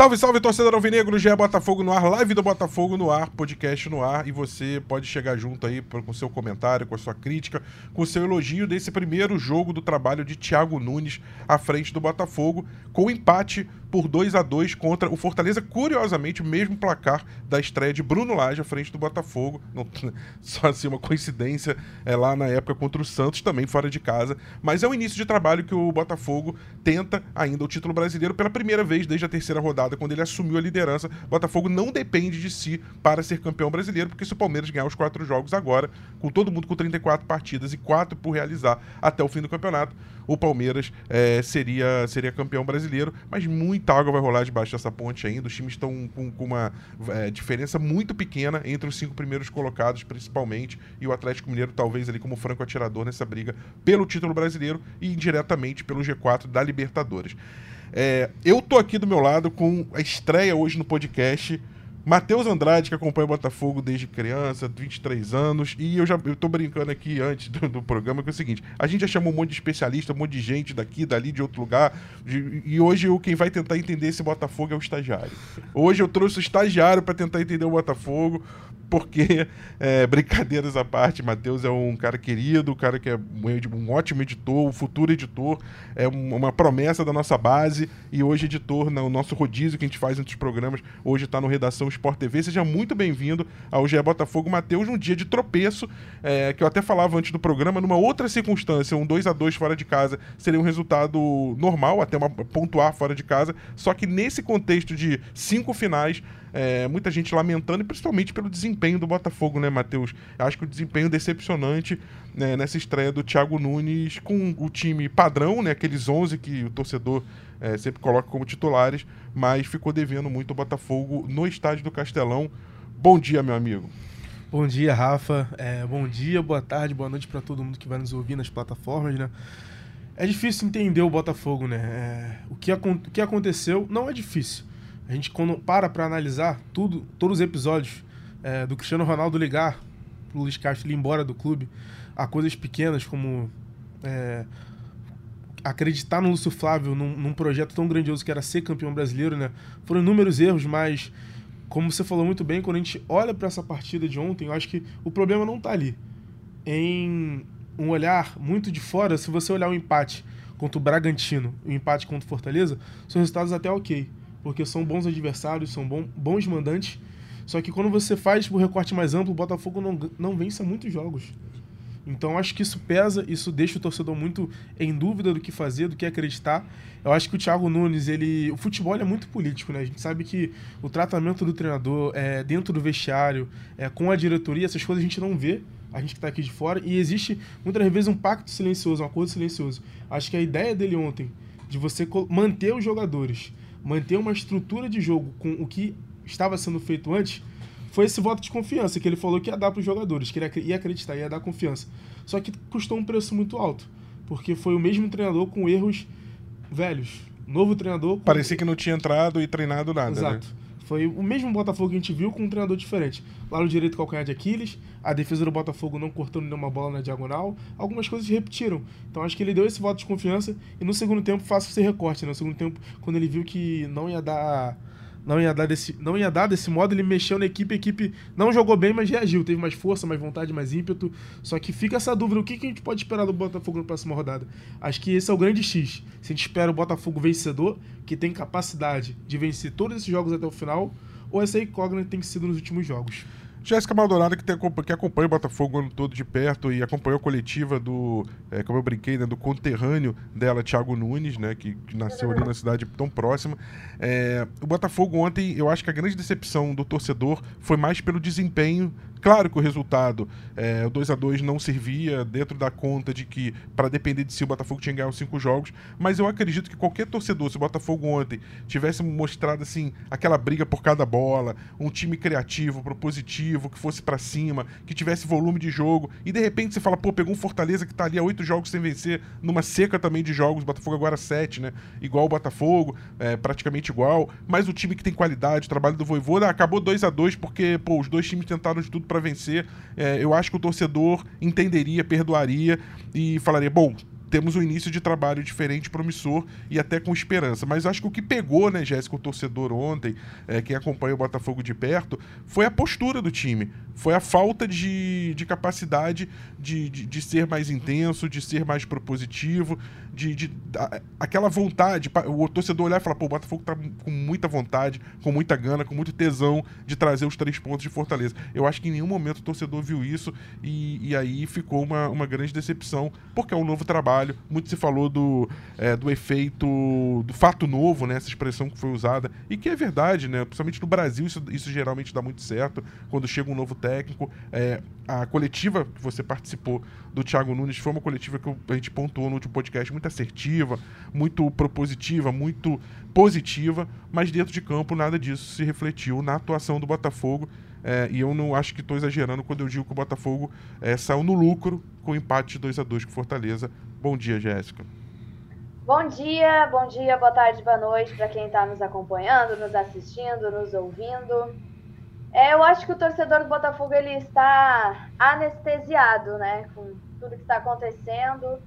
Salve, salve, torcedor alvinegro, GE Botafogo no ar, live do Botafogo no ar, podcast no ar, e você pode chegar junto aí com seu comentário, com a sua crítica, com o seu elogio desse primeiro jogo do trabalho de Thiago Nunes à frente do Botafogo, com empate por 2 a 2 contra o Fortaleza, curiosamente, o mesmo placar da estreia de Bruno Lage à frente do Botafogo. Não, só assim, uma coincidência é, lá na época contra o Santos, também fora de casa. Mas é o início de trabalho que o Botafogo tenta ainda o título brasileiro pela primeira vez desde a terceira rodada, quando ele assumiu a liderança. O Botafogo não depende de si para ser campeão brasileiro, porque se o Palmeiras ganhar os quatro jogos agora, com todo mundo com 34 partidas e quatro por realizar até o fim do campeonato, o Palmeiras é, seria, seria campeão brasileiro, mas muita água vai rolar debaixo dessa ponte ainda. Os times estão com, com uma é, diferença muito pequena entre os cinco primeiros colocados, principalmente, e o Atlético Mineiro, talvez ali como franco atirador nessa briga pelo título brasileiro e indiretamente pelo G4 da Libertadores. É, eu tô aqui do meu lado com a estreia hoje no podcast Matheus Andrade, que acompanha o Botafogo desde criança, 23 anos, e eu já eu tô brincando aqui antes do, do, programa, que é o seguinte: a gente já chamou um monte de especialista, um monte de gente daqui, dali, de outro lugar, de, e hoje eu, quem vai tentar entender esse Botafogo é o estagiário. Hoje eu trouxe o estagiário para tentar entender o Botafogo, porque, é, brincadeiras à parte, Matheus é um cara querido, um cara que é um ótimo editor, um futuro editor, é uma promessa da nossa base e hoje editor no nosso rodízio que a gente faz entre os programas, hoje está no Redação Sport TV. Seja muito bem-vindo ao GE Botafogo, Matheus, num dia de tropeço, é, que eu até falava antes do programa, numa outra circunstância, um 2 a 2 fora de casa seria um resultado normal, até uma pontuar fora de casa, só que nesse contexto de cinco finais, é, muita gente lamentando, e principalmente pelo desempenho do Botafogo, né, Matheus? Acho que o desempenho decepcionante né, nessa estreia do Thiago Nunes com o time padrão, né, aqueles 11 que o torcedor é, sempre coloca como titulares, mas ficou devendo muito o Botafogo no estádio do Castelão. Bom dia, meu amigo. Bom dia, Rafa. É, bom dia, boa tarde, boa noite para todo mundo que vai nos ouvir nas plataformas, né? É difícil entender o Botafogo, né? É, o, que, o que aconteceu não é difícil. A gente, quando para para analisar tudo, todos os episódios é, do Cristiano Ronaldo ligar pro Luiz Castro ir embora do clube, a coisas pequenas como é, acreditar no Lúcio Flávio num, num, projeto tão grandioso que era ser campeão brasileiro, né? Foram inúmeros erros, mas como você falou muito bem, quando a gente olha para essa partida de ontem, eu acho que o problema não está ali. Em um olhar muito de fora, se você olhar o empate contra o Bragantino o empate contra o Fortaleza, são resultados até ok porque são bons adversários, são bom, bons mandantes. Só que quando você faz o recorte mais amplo, o Botafogo não, não vence muitos jogos. Então acho que isso pesa, isso deixa o torcedor muito em dúvida do que fazer, do que acreditar. Eu acho que o Thiago Nunes, ele, o futebol é muito político, né? A gente sabe que o tratamento do treinador é, dentro do vestiário, é, com a diretoria, essas coisas a gente não vê, a gente que está aqui de fora, e existe muitas vezes um pacto silencioso, um acordo silencioso. Acho que a ideia dele ontem, de você manter os jogadores, manter uma estrutura de jogo com o que estava sendo feito antes, foi esse voto de confiança que ele falou que ia dar para os jogadores, que ele ia acreditar, ia dar confiança. Só que custou um preço muito alto, porque foi o mesmo treinador com erros velhos. Novo treinador. Com... Parecia que não tinha entrado e treinado nada. Né? Exato. Né? Foi o mesmo Botafogo que a gente viu com um treinador diferente. Lá no direito calcanhar de Aquiles, a defesa do Botafogo não cortando nenhuma bola na diagonal, algumas coisas se repetiram. Então acho que ele deu esse voto de confiança e no segundo tempo faça esse recorte. Né? No segundo tempo, quando ele viu que não ia dar não ia dar desse, não ia dar desse modo, ele mexeu na equipe, a equipe não jogou bem, mas reagiu, teve mais força, mais vontade, mais ímpeto. Só que fica essa dúvida, o que, que a gente pode esperar do Botafogo na próxima rodada? Acho que esse é o grande X. Se a gente espera o Botafogo vencedor, que tem capacidade de vencer todos esses jogos até o final, ou essa incógnita tem sido nos últimos jogos? Jéssica Maldonado, que, tem, que acompanha o Botafogo o ano todo de perto e acompanhou a coletiva do, é, como eu brinquei, né, do conterrâneo dela, Thiago Nunes, né, que, que nasceu ali na cidade tão próxima. É, o Botafogo ontem, eu acho que a grande decepção do torcedor foi mais pelo desempenho Claro que o resultado, é, o 2 a 2 não servia dentro da conta de que, para depender de si, o Botafogo tinha os cinco jogos, mas eu acredito que qualquer torcedor, se o Botafogo ontem tivesse mostrado assim aquela briga por cada bola, um time criativo, propositivo, que fosse para cima, que tivesse volume de jogo, e de repente você fala, pô, pegou um Fortaleza que tá ali há oito jogos sem vencer, numa seca também de jogos, Botafogo agora sete, né? Igual o Botafogo, é, praticamente igual, mas o time que tem qualidade, o trabalho do Voivoda, acabou 2 a 2 porque, pô, os dois times tentaram de tudo para vencer, é, eu acho que o torcedor entenderia, perdoaria e falaria: bom, temos um início de trabalho diferente, promissor e até com esperança. Mas acho que o que pegou, né, Jéssica, o torcedor ontem, é, quem acompanha o Botafogo de perto, foi a postura do time. Foi a falta de, de capacidade de, de, de ser mais intenso, de ser mais propositivo, de, de a, aquela vontade. O torcedor olhar e falar, pô, o Botafogo tá com muita vontade, com muita gana, com muito tesão de trazer os três pontos de Fortaleza. Eu acho que em nenhum momento o torcedor viu isso e, e aí ficou uma, uma grande decepção, porque é um novo trabalho. Muito se falou do, é, do efeito, do fato novo, né? Essa expressão que foi usada, e que é verdade, né? Principalmente no Brasil, isso, isso geralmente dá muito certo quando chega um novo técnico. É, a coletiva que você participou do Thiago Nunes foi uma coletiva que a gente pontuou no último podcast, muito assertiva, muito propositiva, muito positiva, mas dentro de campo nada disso se refletiu na atuação do Botafogo. É, e eu não acho que estou exagerando quando eu digo que o Botafogo é, saiu no lucro com o empate de 2 a 2 com Fortaleza. Bom dia, Jéssica. Bom dia, bom dia, boa tarde, boa noite para quem está nos acompanhando, nos assistindo, nos ouvindo. É, eu acho que o torcedor do Botafogo ele está anestesiado, né, com tudo que está acontecendo.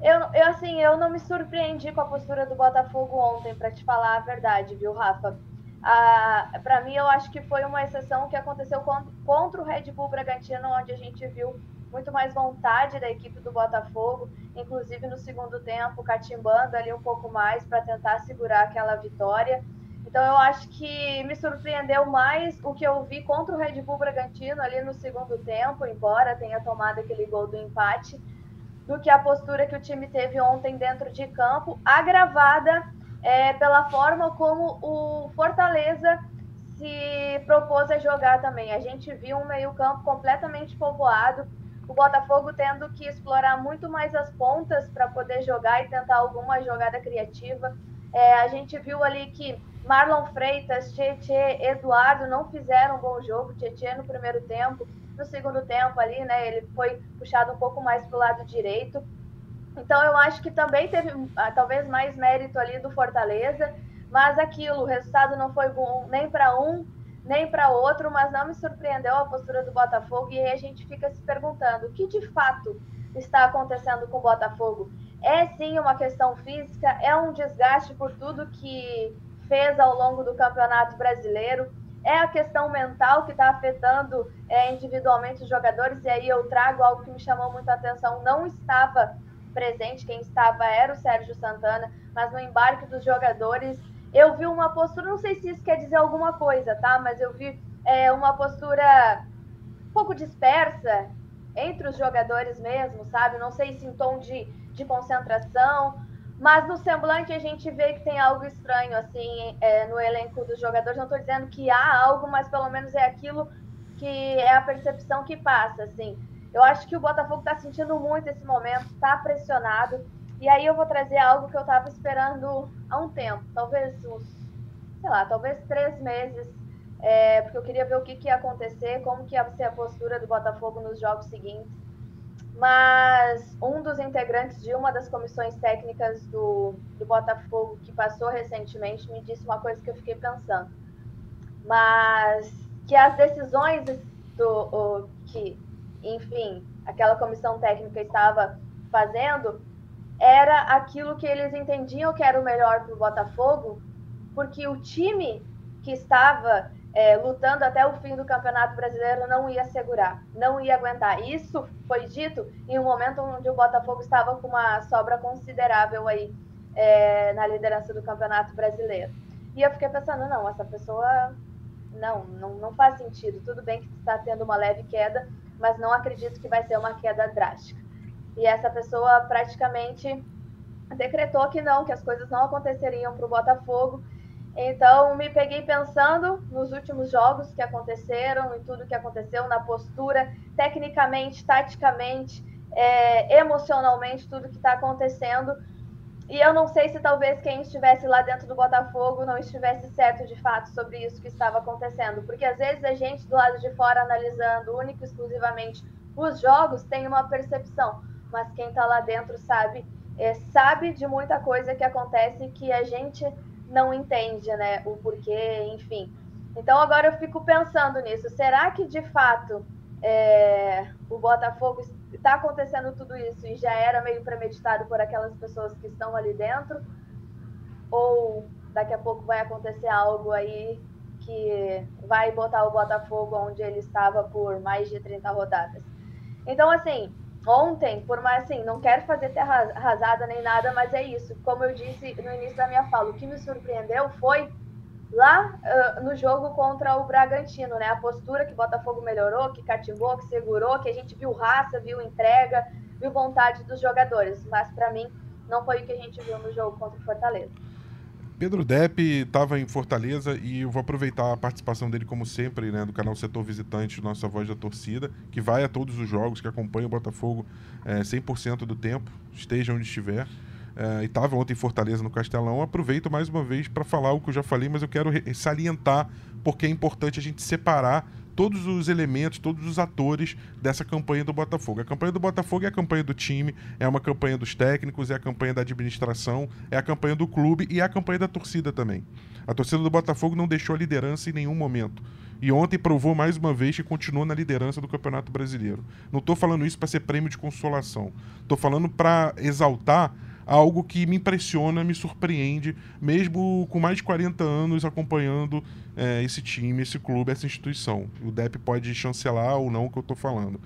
Eu, eu, assim, eu não me surpreendi com a postura do Botafogo ontem, para te falar a verdade, viu, Rafa? Ah, para mim, eu acho que foi uma exceção que aconteceu contra o Red Bull Bragantino, onde a gente viu muito mais vontade da equipe do Botafogo, inclusive no segundo tempo, catimbando ali um pouco mais para tentar segurar aquela vitória. Então eu acho que me surpreendeu mais o que eu vi contra o Red Bull Bragantino ali no segundo tempo, embora tenha tomado aquele gol do empate, do que a postura que o time teve ontem dentro de campo, agravada é, pela forma como o Fortaleza se propôs a jogar também. A gente viu um meio-campo completamente povoado, o Botafogo tendo que explorar muito mais as pontas para poder jogar e tentar alguma jogada criativa. É, a gente viu ali que Marlon Freitas, Tietê, Eduardo não fizeram um bom jogo. Tietê no primeiro tempo, no segundo tempo ali, né? Ele foi puxado um pouco mais para o lado direito. Então eu acho que também teve ah, talvez mais mérito ali do Fortaleza, mas aquilo, o resultado não foi bom nem para um nem para outro, mas não me surpreendeu a postura do Botafogo e aí a gente fica se perguntando o que de fato está acontecendo com o Botafogo. É sim uma questão física, é um desgaste por tudo que fez ao longo do Campeonato Brasileiro. É a questão mental que está afetando é, individualmente os jogadores, e aí eu trago algo que me chamou muito a atenção. Não estava presente, quem estava era o Sérgio Santana, mas no embarque dos jogadores eu vi uma postura, não sei se isso quer dizer alguma coisa, tá? Mas eu vi é, uma postura um pouco dispersa entre os jogadores mesmo, sabe? Não sei se em tom de, de concentração, mas no semblante a gente vê que tem algo estranho, assim, é, no elenco dos jogadores. Não estou dizendo que há algo, mas pelo menos é aquilo que é a percepção que passa, assim. Eu acho que o Botafogo está sentindo muito esse momento, está pressionado. E aí eu vou trazer algo que eu estava esperando há um tempo, talvez uns, sei lá, talvez três meses, é, porque eu queria ver o que, que ia acontecer, como que ia ser a postura do Botafogo nos jogos seguintes mas um dos integrantes de uma das comissões técnicas do, do Botafogo que passou recentemente me disse uma coisa que eu fiquei pensando. Mas que as decisões do o, que, enfim, aquela comissão técnica estava fazendo era aquilo que eles entendiam que era o melhor para o Botafogo, porque o time que estava é, lutando até o fim do Campeonato Brasileiro não ia segurar, não ia aguentar. Isso foi dito em um momento onde o Botafogo estava com uma sobra considerável aí é, na liderança do Campeonato Brasileiro. E eu fiquei pensando, não, essa pessoa não, não, não faz sentido. Tudo bem que está tendo uma leve queda, mas não acredito que vai ser uma queda drástica. E essa pessoa praticamente decretou que não, que as coisas não aconteceriam para o Botafogo então, me peguei pensando nos últimos jogos que aconteceram e tudo que aconteceu, na postura, tecnicamente, taticamente, é, emocionalmente, tudo que está acontecendo. E eu não sei se talvez quem estivesse lá dentro do Botafogo não estivesse certo de fato sobre isso que estava acontecendo. Porque às vezes a gente do lado de fora analisando único e exclusivamente os jogos tem uma percepção, mas quem está lá dentro sabe, é, sabe de muita coisa que acontece que a gente não entende, né, o porquê, enfim. Então agora eu fico pensando nisso. Será que de fato é, o Botafogo está acontecendo tudo isso e já era meio premeditado por aquelas pessoas que estão ali dentro? Ou daqui a pouco vai acontecer algo aí que vai botar o Botafogo onde ele estava por mais de 30 rodadas? Então, assim, ontem, por mais assim, não quero fazer terra arrasada nem nada, mas é isso. Como eu disse no início da minha fala, o que me surpreendeu foi lá uh, no jogo contra o Bragantino, né? A postura que o Botafogo melhorou, que cativou, que segurou, que a gente viu raça, viu entrega, viu vontade dos jogadores. Mas para mim não foi o que a gente viu no jogo contra o Fortaleza. Pedro Depp estava em Fortaleza e eu vou aproveitar a participação dele, como sempre, né, do canal Setor Visitante, Nossa Voz da Torcida, que vai a todos os jogos, que acompanha o Botafogo é, 100% do tempo, esteja onde estiver. É, e estava ontem em Fortaleza, no Castelão. Aproveito mais uma vez para falar o que eu já falei, mas eu quero salientar porque é importante a gente separar todos os elementos, todos os atores dessa campanha do Botafogo. A campanha do Botafogo é a campanha do time, é uma campanha dos técnicos, é a campanha da administração, é a campanha do clube e é a campanha da torcida também. A torcida do Botafogo não deixou a liderança em nenhum momento. E ontem provou mais uma vez que continua na liderança do Campeonato Brasileiro. Não estou falando isso para ser prêmio de consolação. Estou falando para exaltar algo que me impressiona, me surpreende, mesmo com mais de 40 anos acompanhando é, esse time, esse clube, essa instituição. O Depp pode chancelar ou não o que eu estou falando.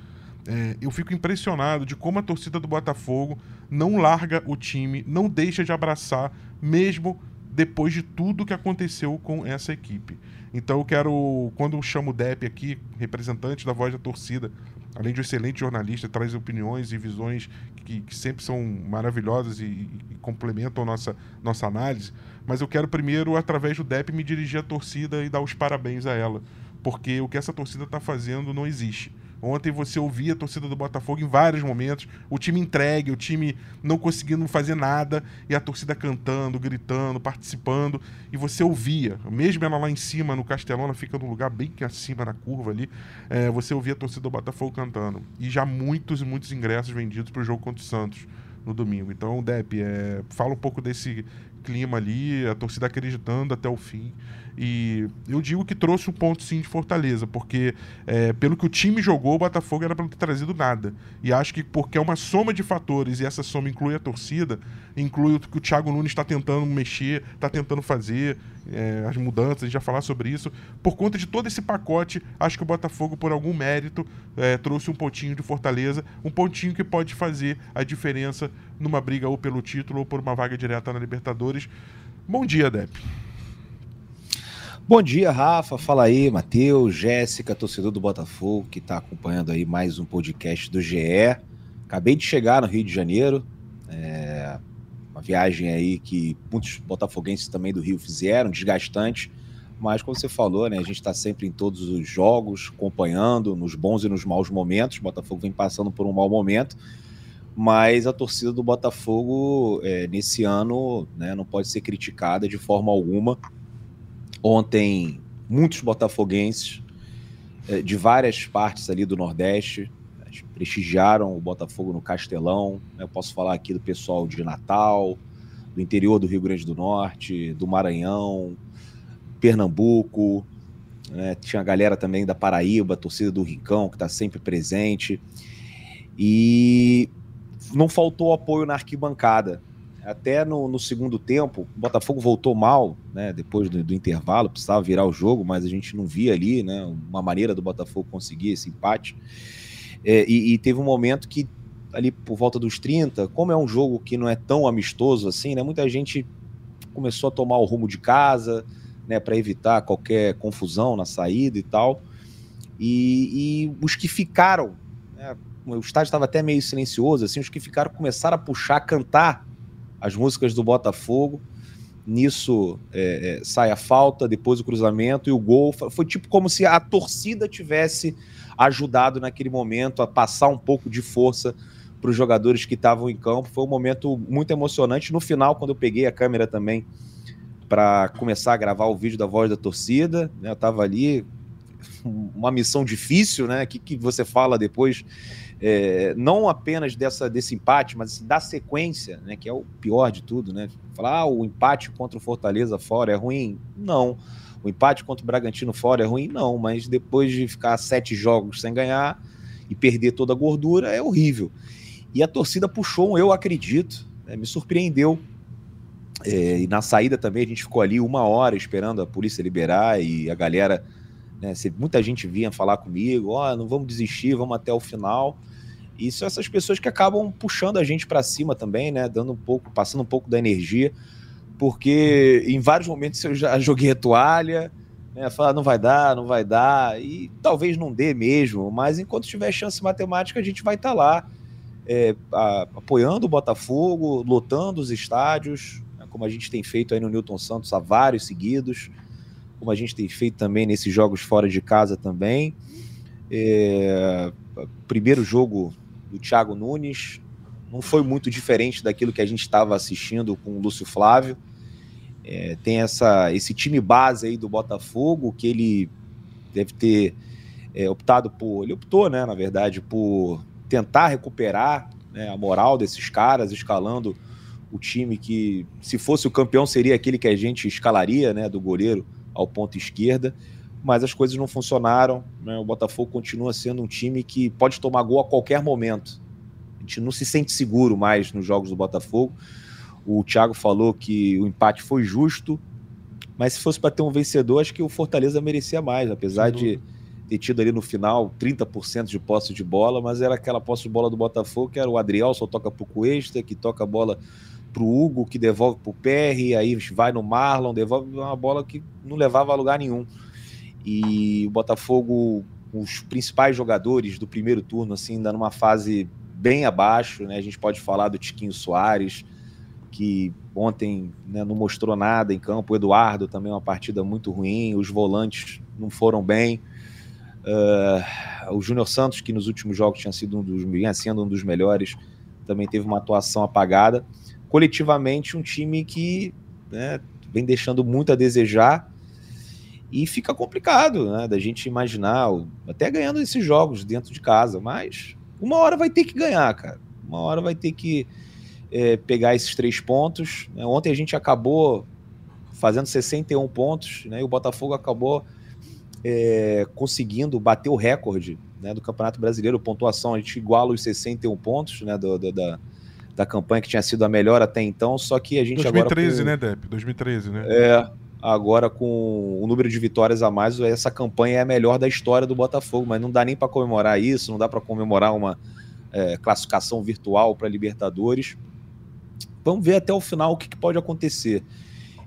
É, eu fico impressionado de como a torcida do Botafogo não larga o time, não deixa de abraçar, mesmo depois de tudo que aconteceu com essa equipe. Então eu quero, quando eu chamo o Depp aqui, representante da voz da torcida, além de um excelente jornalista, traz opiniões e visões que, que sempre são maravilhosas e, e, complementam nossa, nossa análise. Mas eu quero primeiro, através do DEP, me dirigir à torcida e dar os parabéns a ela. Porque o que essa torcida está fazendo não existe. Ontem você ouvia a torcida do Botafogo em vários momentos, o time entregue, o time não conseguindo fazer nada, e a torcida cantando, gritando, participando, e você ouvia, mesmo ela lá em cima no Castelão, ela fica num lugar bem acima na curva ali, é, você ouvia a torcida do Botafogo cantando. E já muitos e muitos ingressos vendidos para o jogo contra o Santos no domingo. Então, Depp, é, fala um pouco desse clima ali, a torcida acreditando até o fim. E eu digo que trouxe um ponto sim de Fortaleza, porque é, pelo que o time jogou, o Botafogo era para não ter trazido nada. E acho que porque é uma soma de fatores, e essa soma inclui a torcida, inclui o que o Thiago Nunes está tentando mexer, está tentando fazer, é, as mudanças, a gente vai falar sobre isso. Por conta de todo esse pacote, acho que o Botafogo, por algum mérito, é, trouxe um pontinho de Fortaleza, um pontinho que pode fazer a diferença numa briga ou pelo título ou por uma vaga direta na Libertadores. Bom dia, Depp. Bom dia, Rafa. Fala aí, Matheus, Jéssica, torcedor do Botafogo, que está acompanhando aí mais um podcast do GE. Acabei de chegar no Rio de Janeiro. É uma viagem aí que muitos botafoguenses também do Rio fizeram, desgastante. Mas, como você falou, né, a gente está sempre em todos os jogos, acompanhando, nos bons e nos maus momentos. O Botafogo vem passando por um mau momento. Mas a torcida do Botafogo, é, nesse ano, né, não pode ser criticada de forma alguma Ontem, muitos botafoguenses é, de várias partes ali do Nordeste prestigiaram o Botafogo no Castelão. Eu posso falar aqui do pessoal de Natal, do interior do Rio Grande do Norte, do Maranhão, Pernambuco. Né? Tinha a galera também da Paraíba, torcida do Rincão, que está sempre presente. E não faltou apoio na arquibancada. Até no, no, segundo tempo, o Botafogo voltou mal, né? Depois do, do, intervalo, precisava virar o jogo, mas a gente não via ali, né? Uma maneira do Botafogo conseguir esse empate. É, e, e, teve um momento que, ali por volta dos 30, como é um jogo que não é tão amistoso assim, né? Muita gente começou a tomar o rumo de casa, né? Para evitar qualquer confusão na saída e tal. E, e os que ficaram, né? o estádio estava até meio silencioso, assim, os que ficaram começaram a puxar, a cantar as músicas do Botafogo. Nisso é, é, sai a falta, depois o cruzamento e o gol. Foi tipo como se a torcida tivesse ajudado naquele momento a passar um pouco de força para os jogadores que estavam em campo. Foi um momento muito emocionante. No final, quando eu peguei a câmera também para começar a gravar o vídeo da voz da torcida, né, eu estava ali, uma missão difícil, né? O que, que você fala depois é, não apenas dessa, desse empate, mas assim, da sequência, né, que é o pior de tudo, né? Falar ah, o empate contra o Fortaleza fora é ruim. Não. O empate contra o Bragantino fora é ruim? Não, mas depois de ficar sete jogos sem ganhar e perder toda a gordura, é horrível. E a torcida puxou um eu acredito, né, me surpreendeu. É, e na saída também a gente ficou ali uma hora esperando a polícia liberar e a galera, né, muita gente vinha falar comigo, ó, oh, não vamos desistir, vamos até o final. E são essas pessoas que acabam puxando a gente para cima também, né, dando um pouco, passando um pouco da energia, porque em vários momentos eu já joguei a toalha, né, falar não vai dar, não vai dar, e talvez não dê mesmo, mas enquanto tiver chance matemática a gente vai estar tá lá é, a, apoiando o Botafogo, lotando os estádios, né, como a gente tem feito aí no Newton Santos há vários seguidos, como a gente tem feito também nesses jogos fora de casa também. É, primeiro jogo do Thiago Nunes não foi muito diferente daquilo que a gente estava assistindo com o Lúcio Flávio. É, tem essa, esse time base aí do Botafogo que ele deve ter é, optado por. Ele optou, né, na verdade, por tentar recuperar né, a moral desses caras, escalando o time que, se fosse o campeão, seria aquele que a gente escalaria, né, do goleiro ao ponto esquerda. Mas as coisas não funcionaram. Né, o Botafogo continua sendo um time que pode tomar gol a qualquer momento. A gente não se sente seguro mais nos jogos do Botafogo. O Thiago falou que o empate foi justo, mas se fosse para ter um vencedor, acho que o Fortaleza merecia mais, apesar de ter tido ali no final 30% de posse de bola, mas era aquela posse de bola do Botafogo, que era o Adriel, só toca pro Cuesta, que toca a bola pro Hugo, que devolve pro PR, aí vai no Marlon, devolve uma bola que não levava a lugar nenhum. E o Botafogo, os principais jogadores do primeiro turno, assim, ainda numa fase bem abaixo, né? A gente pode falar do Tiquinho Soares, que ontem né, não mostrou nada em campo. O Eduardo também uma partida muito ruim. Os volantes não foram bem. Uh, o Júnior Santos, que nos últimos jogos tinha sido um dos, sendo um dos melhores, também teve uma atuação apagada. Coletivamente, um time que né, vem deixando muito a desejar e fica complicado né, da gente imaginar, até ganhando esses jogos dentro de casa, mas uma hora vai ter que ganhar, cara. Uma hora vai ter que é, pegar esses três pontos. Né? Ontem a gente acabou fazendo 61 pontos, né? E o Botafogo acabou é, conseguindo bater o recorde né, do Campeonato Brasileiro, pontuação, a gente iguala os 61 pontos né, do, do, da, da campanha que tinha sido a melhor até então, só que a gente 2013, agora... né, Depp? 2013, né? É, agora com o número de vitórias a mais, essa campanha é a melhor da história do Botafogo, mas não dá nem para comemorar isso, não dá para comemorar uma é, classificação virtual para Libertadores. Vamos ver até o final o que, que pode acontecer.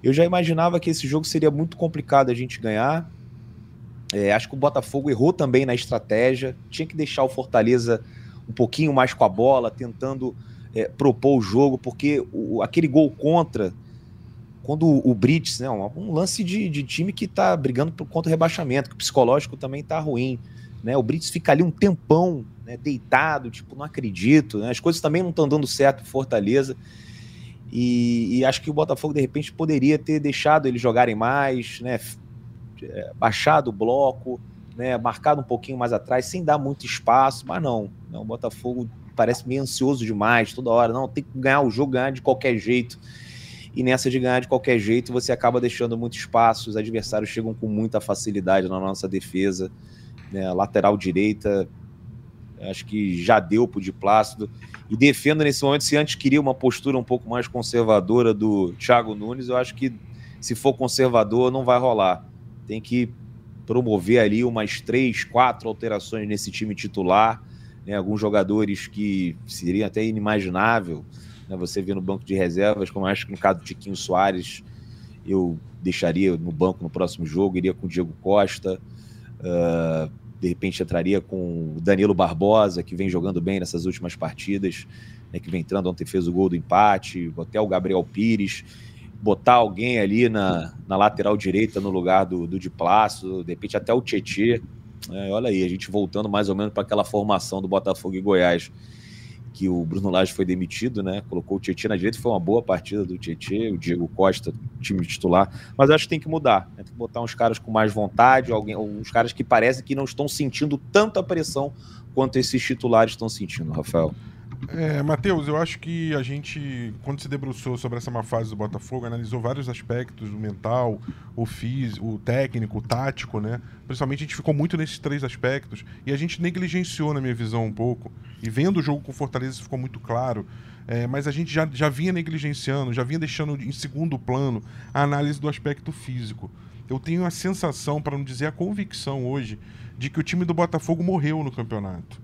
Eu já imaginava que esse jogo seria muito complicado a gente ganhar, é, acho que o Botafogo errou também na estratégia, tinha que deixar o Fortaleza um pouquinho mais com a bola, tentando é, propor o jogo, porque o, aquele gol contra, quando o, o Brits, né, um, um lance de, de, time que está brigando por contra o rebaixamento, que o psicológico também está ruim. Né, o Brits fica ali um tempão né, deitado, tipo, não acredito. Né, as coisas também não estão dando certo Fortaleza. E, e, acho que o Botafogo, de repente, poderia ter deixado eles jogarem mais, né, é, baixado o bloco, né, marcado um pouquinho mais atrás, sem dar muito espaço, mas não, não né, o Botafogo parece meio ansioso demais, toda hora, não, tem que ganhar o jogo, ganhar de qualquer jeito. E nessa de ganhar de qualquer jeito, você acaba deixando muito espaço, os adversários chegam com muita facilidade na nossa defesa. Né, lateral direita, acho que já deu pro de Plácido. E defendo nesse momento, se antes queria uma postura um pouco mais conservadora do Thiago Nunes, eu acho que se for conservador, não vai rolar tem que promover ali umas três, quatro alterações nesse time titular, né? alguns jogadores que seria até inimaginável né? você ver no banco de reservas, como acho que no caso do Tiquinho Soares, eu deixaria no banco no próximo jogo, iria com o Diego Costa, uh, de repente entraria com o Danilo Barbosa, que vem jogando bem nessas últimas partidas, né? que vem entrando, ontem fez o gol do empate, até o Gabriel Pires, botar alguém ali na, na lateral direita no lugar do, do Plácido, de repente até o Tietê. É, olha aí, a gente voltando mais ou menos para aquela formação do Botafogo e Goiás, que o Bruno Lage foi demitido, né? Colocou o Tietê na direita, foi uma boa partida do Tietê, o Diego Costa, time titular. Mas acho que tem que mudar, né? tem que botar uns caras com mais vontade, alguém, uns caras que parecem que não estão sentindo tanta pressão quanto esses titulares estão sentindo, Rafael. É, Matheus, eu acho que a gente, quando se debruçou sobre essa má fase do Botafogo, analisou vários aspectos, o mental, o físico, o técnico, o tático, né? Principalmente a gente ficou muito nesses três aspectos e a gente negligenciou, na minha visão, um pouco. E vendo o jogo com Fortaleza isso ficou muito claro. É, mas a gente já, já vinha negligenciando, já vinha deixando em segundo plano a análise do aspecto físico. Eu tenho a sensação, para não dizer a convicção hoje, de que o time do Botafogo morreu no campeonato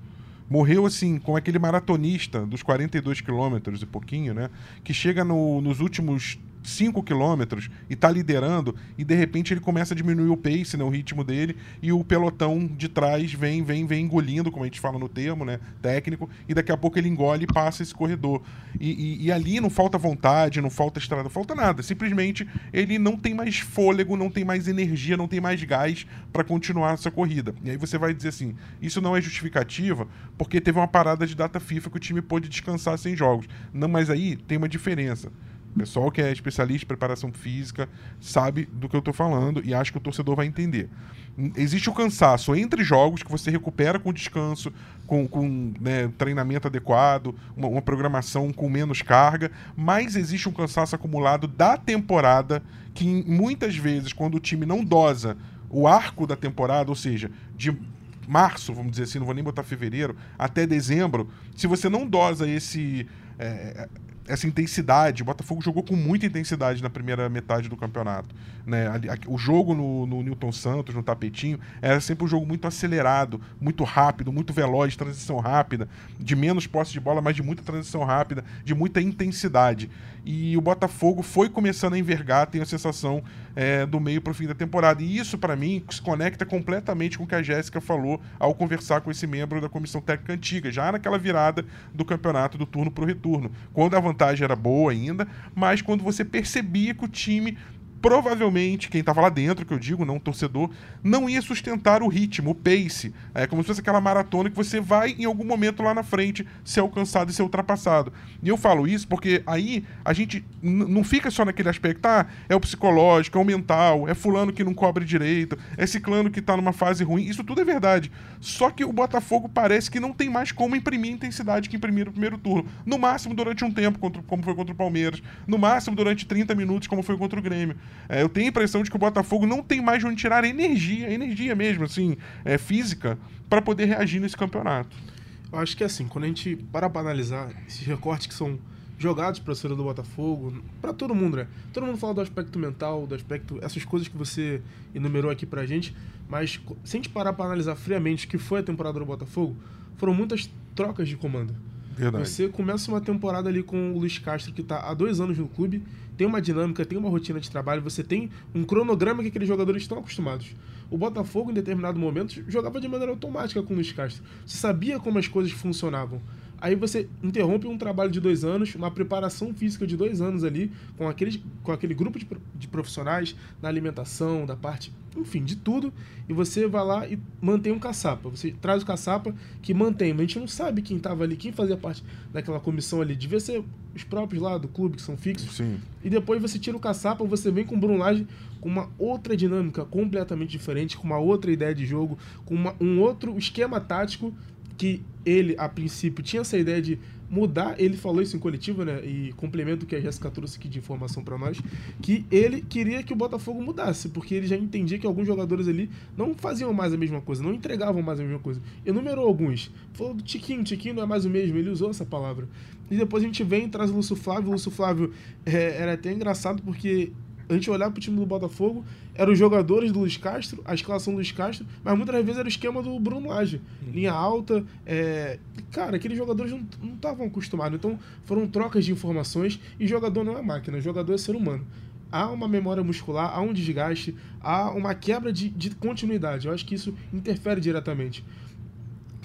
morreu assim com aquele maratonista dos 42 quilômetros e pouquinho, né? Que chega no, nos últimos 5 quilômetros e está liderando, e de repente ele começa a diminuir o pace, né, o ritmo dele, e o pelotão de trás vem, vem, vem engolindo, como a gente fala no termo, né, técnico, e daqui a pouco ele engole e passa esse corredor. E, e, e ali não falta vontade, não falta estrada, não falta nada. Simplesmente ele não tem mais fôlego, não tem mais energia, não tem mais gás para continuar essa corrida. E aí você vai dizer assim: isso não é justificativa, porque teve uma parada de data FIFA que o time pôde descansar sem jogos. Não, mas aí tem uma diferença. Pessoal que é especialista em preparação física sabe do que eu estou falando e acho que o torcedor vai entender. Existe o cansaço entre jogos que você recupera com descanso, com, com né, treinamento adequado, uma, uma, programação com menos carga, mas existe um cansaço acumulado da temporada que muitas vezes, quando o time não dosa o arco da temporada, ou seja, de março, vamos dizer assim, não vou nem botar fevereiro, até dezembro, se você não dosa esse. É, essa intensidade. Botafogo jogou com muita intensidade na primeira metade do campeonato. Né? O jogo no, no Newton Santos, no tapetinho, era sempre um jogo muito acelerado, muito rápido, muito veloz, transição rápida, de menos posse de bola, mas de muita transição rápida, de muita intensidade. E o Botafogo foi começando a envergar, tenho a sensação, é, do meio para o fim da temporada. E isso, para mim, se conecta completamente com o que a Jéssica falou ao conversar com esse membro da comissão técnica antiga, já naquela virada do campeonato do turno para o retorno. Quando a vantagem era boa ainda, mas quando você percebia que o time provavelmente quem estava lá dentro, que eu digo, não torcedor, não ia sustentar o ritmo, o pace. É como se fosse aquela maratona que você vai em algum momento lá na frente ser alcançado e ser ultrapassado. E eu falo isso porque aí a gente não fica só naquele aspecto, ah, é o psicológico, é o mental, é fulano que não cobre direito, é ciclano que está numa fase ruim. Isso tudo é verdade. Só que o Botafogo parece que não tem mais como imprimir a intensidade que imprimiu no primeiro turno. No máximo durante um tempo, como foi contra o Palmeiras. No máximo durante 30 minutos, como foi contra o Grêmio. É, eu tenho a impressão de que o Botafogo não tem mais de onde tirar energia, energia mesmo, assim, é, física, para poder reagir nesse campeonato. Eu acho que é assim, quando a gente para para analisar esses recortes que são jogados para a torcida do Botafogo, para todo mundo, né? Todo mundo fala do aspecto mental, do aspecto, essas coisas que você enumerou aqui pra gente, mas se a gente parar para analisar friamente o que foi a temporada do Botafogo, foram muitas trocas de comando. Verdade. Você começa uma temporada ali com o Luiz Castro, que está há dois anos no clube, tem uma dinâmica, tem uma rotina de trabalho, você tem um cronograma que aqueles jogadores estão acostumados. O Botafogo, em determinado momento, jogava de maneira automática com o Luiz Castro. Você sabia como as coisas funcionavam. Aí você interrompe um trabalho de dois anos, uma preparação física de dois anos ali, com, aqueles, com aquele grupo de, de profissionais, na alimentação, da parte, enfim, de tudo, e você vai lá e mantém um caçapa. Você traz o caçapa que mantém, mas a gente não sabe quem estava ali, quem fazia parte daquela comissão ali. Devia ser os próprios lá do clube, que são fixos. Sim. E depois você tira o caçapa, você vem com o Bruno Lage com uma outra dinâmica completamente diferente, com uma outra ideia de jogo, com uma, um outro esquema tático que ele, a princípio, tinha essa ideia de mudar, ele falou isso em coletivo, né? E complemento que a Jéssica trouxe aqui de informação para nós, que ele queria que o Botafogo mudasse, porque ele já entendia que alguns jogadores ali não faziam mais a mesma coisa, não entregavam mais a mesma coisa. Enumerou alguns. Falou do Tiquinho, Tiquinho não é mais o mesmo, ele usou essa palavra. E depois a gente vem e traz o Lúcio Flávio. O Lúcio Flávio é, era até engraçado porque a gente olhar pro time do Botafogo, eram os jogadores do Luiz Castro, a escalação do Luiz Castro, mas muitas vezes era o esquema do Bruno Lage. Uhum. Linha alta. É... Cara, aqueles jogadores não estavam acostumados. Então foram trocas de informações e jogador não é máquina, jogador é ser humano. Há uma memória muscular, há um desgaste, há uma quebra de, de continuidade. Eu acho que isso interfere diretamente.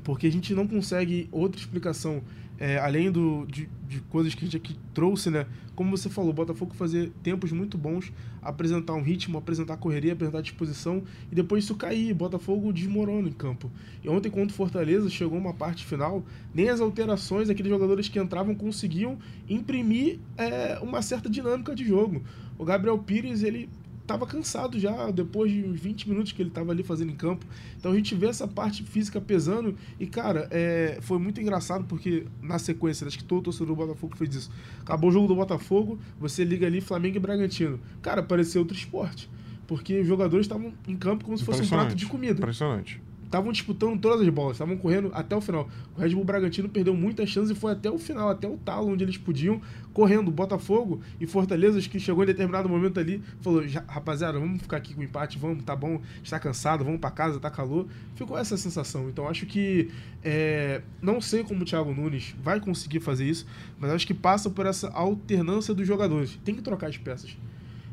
Porque a gente não consegue outra explicação é, além do, de, de, coisas que a gente aqui trouxe, né? Como você falou, o Botafogo fazer tempos muito bons, apresentar um ritmo, apresentar correria, apresentar disposição e depois isso cair. Botafogo desmorona em campo. E ontem, contra o Fortaleza, chegou uma parte final, nem as alterações, aqueles jogadores que entravam conseguiam imprimir é, uma certa dinâmica de jogo. O Gabriel Pires, ele tava cansado já, depois de uns 20 minutos que ele tava ali fazendo em campo. Então a gente vê essa parte física pesando. E, cara, é, foi muito engraçado porque na sequência, acho que todo torcedor do Botafogo fez isso. Acabou o jogo do Botafogo, você liga ali Flamengo e Bragantino. Cara, parecia outro esporte. Porque os jogadores estavam em campo como se fosse um prato de comida. Impressionante estavam disputando todas as bolas, estavam correndo até o final. O Red Bull Bragantino perdeu muitas chances e foi até o final, até o talo onde eles podiam, correndo. Botafogo e Fortaleza, que chegou em determinado momento ali, falou: rapaziada, vamos ficar aqui com o empate, vamos, tá bom, está cansado, vamos para casa, tá calor. Ficou essa sensação. Então acho que é, não sei como o Thiago Nunes vai conseguir fazer isso, mas acho que passa por essa alternância dos jogadores. Tem que trocar as peças.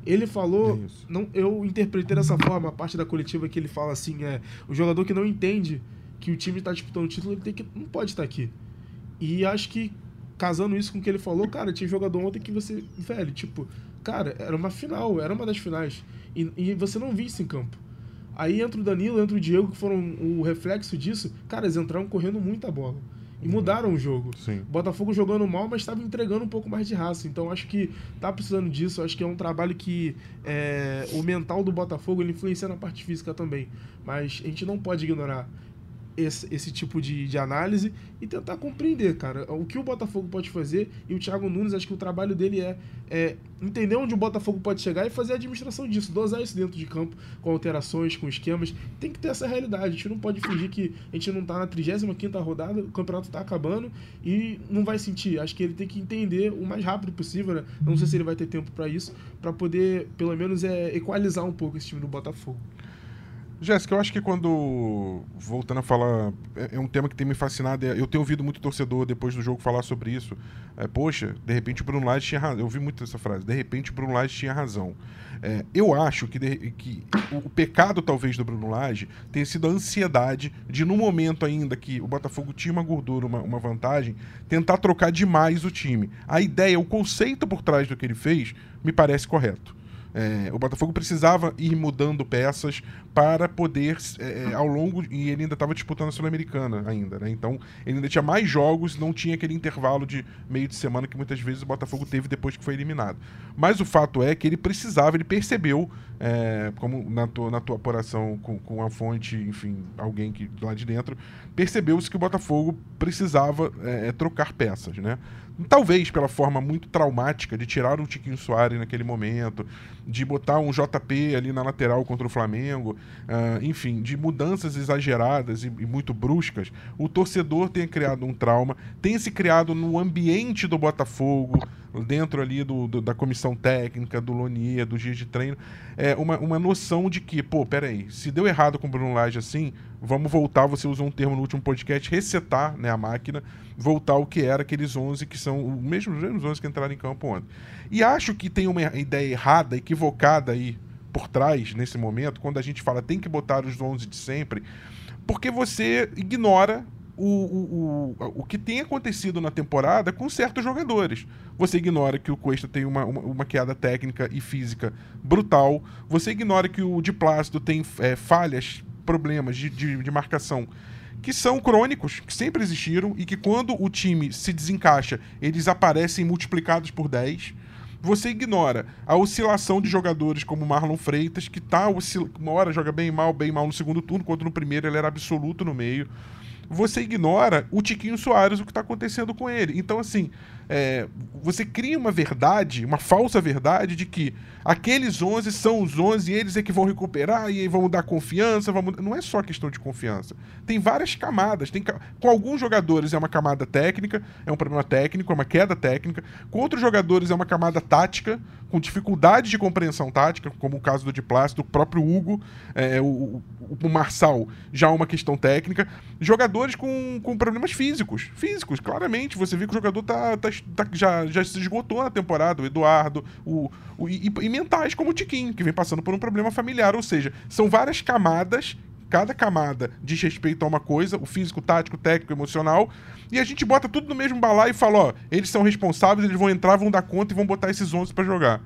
Ele falou, é não, eu interpretei dessa forma a parte da coletiva que ele fala assim, é o jogador que não entende que o time está disputando o título, ele tem que não pode estar aqui. E acho que casando isso com o que ele falou, cara, tinha jogador ontem que você, velho, tipo, cara, era uma final, era uma das finais e, e você não viu isso em campo. Aí entra o Danilo, entra o Diego, que foram o reflexo disso. Cara, eles entraram correndo muita bola e mudaram o jogo. Sim. Botafogo jogando mal, mas estava entregando um pouco mais de raça. Então acho que tá precisando disso. Acho que é um trabalho que é, o mental do Botafogo ele influencia na parte física também. Mas a gente não pode ignorar esse, esse tipo de, de análise e tentar compreender, cara, o que o Botafogo pode fazer. E o Thiago Nunes, acho que o trabalho dele é, é entender onde o Botafogo pode chegar e fazer a administração disso, dosar isso dentro de campo, com alterações, com esquemas. Tem que ter essa realidade. A gente não pode fingir que a gente não tá na 35 rodada, o campeonato tá acabando e não vai sentir. Acho que ele tem que entender o mais rápido possível, né? Não sei se ele vai ter tempo para isso, para poder, pelo menos, é, equalizar um pouco esse time do Botafogo. Jéssica, eu acho que quando. Voltando a falar. É, é, um tema que tem me fascinado. É, eu tenho ouvido muito torcedor depois do jogo falar sobre isso. É, Poxa, de repente o Bruno Lage tinha razão. Eu ouvi muito essa frase. De repente o Bruno Lage tinha razão. É, eu acho que, de, que o, o, pecado, talvez, do Bruno Lage tenha sido a ansiedade de, no momento ainda que o Botafogo tinha uma gordura, uma, uma vantagem, tentar trocar demais o time. A ideia, o conceito por trás do que ele fez, me parece correto. É, o Botafogo precisava ir mudando peças para poder, é, é ao longo. E ele ainda estava disputando a Sul-Americana ainda, né? Então ele ainda tinha mais jogos, não tinha aquele intervalo de meio de semana que muitas vezes o Botafogo teve depois que foi eliminado. Mas o fato é que ele precisava, ele percebeu, é, como na tua, na tua apuração com, com a fonte, enfim, alguém que lá de dentro, percebeu-se que o Botafogo precisava é, é, trocar peças, né? Talvez pela forma muito traumática de tirar o Tiquinho Soares naquele momento, de botar um JP ali na lateral contra o Flamengo, uh, enfim, de mudanças exageradas e, e, muito bruscas, o torcedor tenha criado um trauma, tenha se criado no ambiente do Botafogo, dentro ali do, do, da comissão técnica, do Lonier, dos dias de treino, é uma, uma noção de que, pô, peraí, se deu errado com o Bruno Lage assim, vamos voltar, você usou um termo no último podcast, resetar né, a máquina, voltar ao que era aqueles 11 que são os mesmos, mesmos 11 que entraram em campo ontem. E acho que tem uma ideia errada, equivocada aí por trás, nesse momento, quando a gente fala tem que botar os 11 de sempre, porque você ignora o, o, o, o que tem acontecido na temporada com certos jogadores. Você ignora que o Cuesta tem uma, uma, uma queda técnica e física brutal. Você ignora que o de Plácido tem é, falhas, problemas de, de, de marcação que são crônicos, que sempre existiram e que quando o time se desencaixa, eles aparecem multiplicados por 10. Você ignora a oscilação de jogadores como Marlon Freitas, que tá oscil... uma hora joga bem mal, bem mal no segundo turno, quando no primeiro ele era absoluto no meio você ignora o Tiquinho Soares, o que está acontecendo com ele. Então, assim, é, você cria uma verdade, uma falsa verdade de que aqueles 11 são os 11 e eles é que vão recuperar e vão dar confiança. Vão... Não é só questão de confiança. Tem várias camadas. Tem... Com alguns jogadores é uma camada técnica, é um problema técnico, é uma queda técnica. Com outros jogadores é uma camada tática, com dificuldade de compreensão tática, como o caso do Diplácio, do próprio Hugo, é, o, o Marçal já é uma questão técnica. Jogadores com, com problemas físicos. Físicos, claramente. Você vê que o jogador tá, tá, tá já, já se esgotou na temporada. O Eduardo, o, o e, e, mentais, como o Tiquinho, que vem passando por um problema familiar. Ou seja, são várias camadas cada camada diz respeito a uma coisa, o físico, tático, técnico, emocional, e a gente bota tudo no mesmo balaio e fala, ó, eles são responsáveis, eles vão entrar, vão dar conta e vão botar esses 11 para jogar.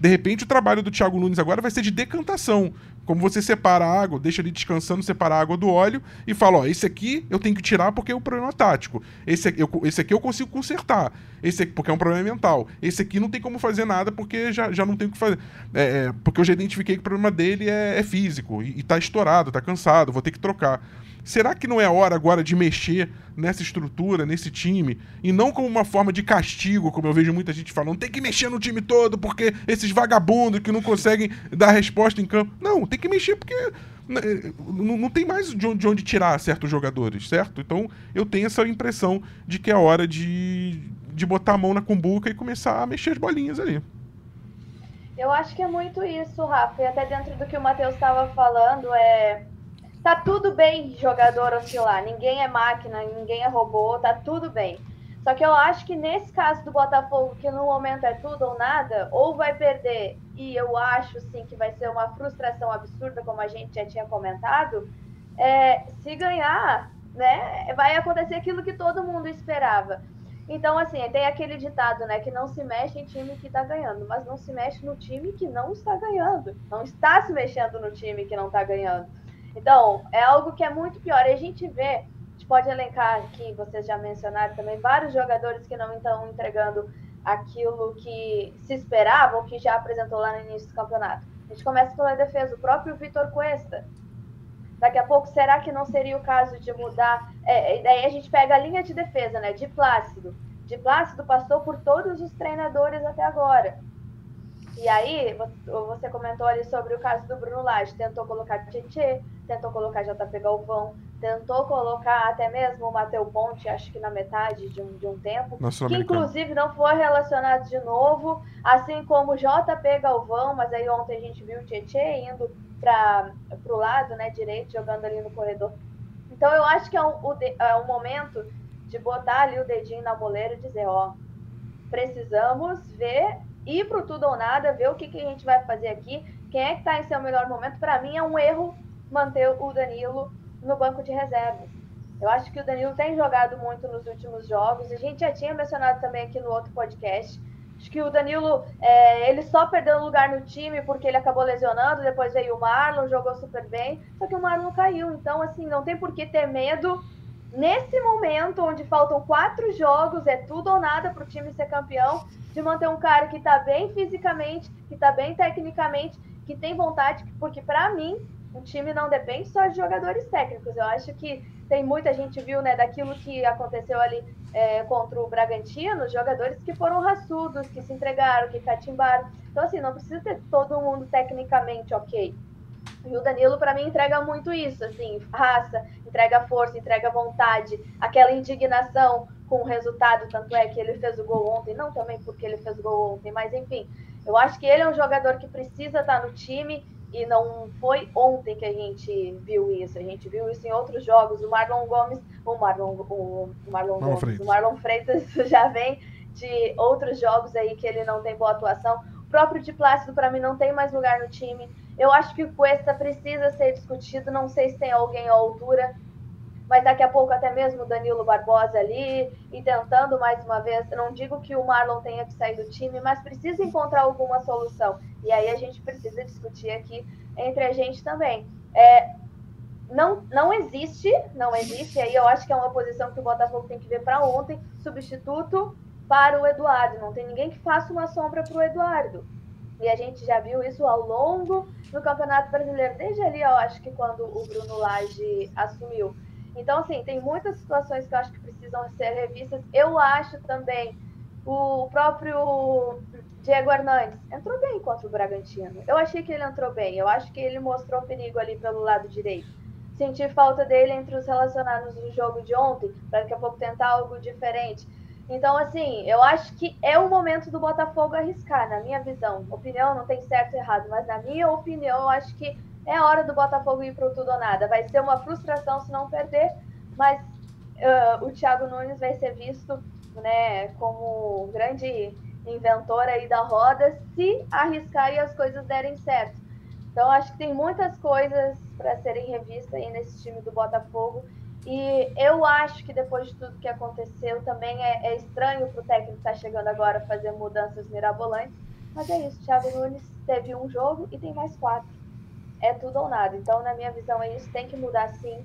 De repente, o trabalho do Thiago Nunes agora vai ser de decantação. Como você separa a água, deixa ele descansando, separa a água do óleo e fala: ó, esse aqui eu tenho que tirar porque é um problema tático. Esse aqui eu, esse aqui eu consigo consertar. Esse aqui, porque é um problema mental. Esse aqui não tem como fazer nada porque já, já não tem o que fazer. É, é, porque eu já identifiquei que o problema dele é, é físico e, e tá estourado, tá cansado, vou ter que trocar. Será que não é hora agora de mexer nessa estrutura, nesse time, e não como uma forma de castigo, como eu vejo muita gente falando, tem que mexer no time todo porque esses vagabundos que não conseguem dar resposta em campo. Não, tem que mexer porque né, não, tem mais de onde, de onde tirar certos jogadores, certo? Então eu tenho essa impressão de que é hora de, de botar a mão na cumbuca e começar a mexer as bolinhas ali. Eu acho que é muito isso, Rafa, e até dentro do que o Matheus estava falando, é Tá tudo bem jogador oscilar, ninguém é máquina, ninguém é robô, tá tudo bem. Só que eu acho que nesse caso do Botafogo, que no momento é tudo ou nada, ou vai perder, e eu acho sim que vai ser uma frustração absurda, como a gente já tinha comentado, é, se ganhar, né, vai acontecer aquilo que todo mundo esperava. Então, assim, tem aquele ditado, né, que não se mexe em time que está ganhando, mas não se mexe no time que não está ganhando. Não está se mexendo no time que não está ganhando. Então, é algo que é muito pior. E a gente vê, a gente pode elencar aqui, vocês já mencionaram também, vários jogadores que não estão entregando aquilo que se esperava ou que já apresentou lá no início do campeonato. A gente começa pela defesa, o próprio Vitor Cuesta. Daqui a pouco, será que não seria o caso de mudar? É, daí a gente pega a linha de defesa, né? De Plácido. De Plácido passou por todos os treinadores até agora. E aí, você comentou ali sobre o caso do Bruno Lage, tentou colocar Tietê, tentou colocar JP Galvão, tentou colocar até mesmo o Matheus Ponte, acho que na metade de um, de um tempo, que inclusive não foi relacionado de novo, assim como JP Galvão, mas aí ontem a gente viu o Tietê indo para o lado né, direito, jogando ali no corredor. Então eu acho que é um, é um momento de botar ali o dedinho na boleira e dizer, ó, precisamos ver ir para o tudo ou nada, ver o que, que a gente vai fazer aqui, quem é que está em seu melhor momento. Para mim é um erro manter o Danilo no banco de reservas. Eu acho que o Danilo tem jogado muito nos últimos jogos. A gente já tinha mencionado também aqui no outro podcast. Acho que o Danilo, é, ele só perdeu lugar no time porque ele acabou lesionando. Depois veio o Marlon, jogou super bem. Só que o Marlon caiu. Então, assim, não tem por que ter medo. Nesse momento, onde faltam quatro jogos, é tudo ou nada para o time ser campeão de manter um cara que está bem fisicamente, que está bem tecnicamente, que tem vontade, porque para mim o time não depende só de jogadores técnicos. Eu acho que tem muita gente viu, né, daquilo que aconteceu ali é, contra o Bragantino, jogadores que foram raçudos, que se entregaram, que catimbaram. Então, assim, não precisa ter todo mundo tecnicamente ok. E o Danilo, para mim, entrega muito isso, assim, raça, entrega força, entrega vontade, aquela indignação com o resultado, tanto é que ele fez o gol ontem, não também porque ele fez o gol ontem, mas enfim, eu acho que ele é um jogador que precisa estar no time e não foi ontem que a gente viu isso, a gente viu isso em outros jogos. O Marlon Gomes, o Marlon, o Marlon, Gomes, Freitas. o Marlon Freitas já vem de outros jogos aí que ele não tem boa atuação. O próprio de Plácido, para mim, não tem mais lugar no time. Eu acho que o Cuesta precisa ser discutido, não sei se tem alguém à altura mas daqui a pouco até mesmo o Danilo Barbosa ali e tentando mais uma vez. Não digo que o Marlon tenha que sair do time, mas precisa encontrar alguma solução. E aí a gente precisa discutir aqui entre a gente também. É, não, não existe, não existe, aí eu acho que é uma posição que o Botafogo tem que ver para ontem, substituto para o Eduardo. Não tem ninguém que faça uma sombra para o Eduardo. E a gente já viu isso ao longo do Campeonato Brasileiro, desde ali, eu acho que quando o Bruno Lage assumiu. Então, assim, tem muitas situações que eu acho que precisam ser revistas. Eu acho também o próprio Diego Hernandes entrou bem contra o Bragantino. Eu achei que ele entrou bem. Eu acho que ele mostrou perigo ali pelo lado direito. Senti falta dele entre os relacionados no jogo de ontem, para daqui a pouco tentar algo diferente. Então, assim, eu acho que é o momento do Botafogo arriscar, na minha visão. Opinião não tem certo e errado, mas na minha opinião, eu acho que é hora do Botafogo ir para o tudo ou nada. Vai ser uma frustração se não perder, mas uh, o Thiago Nunes vai ser visto né, como grande inventor aí da roda se arriscar e as coisas derem certo. Então acho que tem muitas coisas para serem revistas aí nesse time do Botafogo. E eu acho que depois de tudo que aconteceu, também é, é estranho para o técnico que está chegando agora fazer mudanças mirabolantes. Mas é isso, Thiago Nunes teve um jogo e tem mais quatro. É tudo ou nada. Então, na minha visão, é isso. Tem que mudar sim.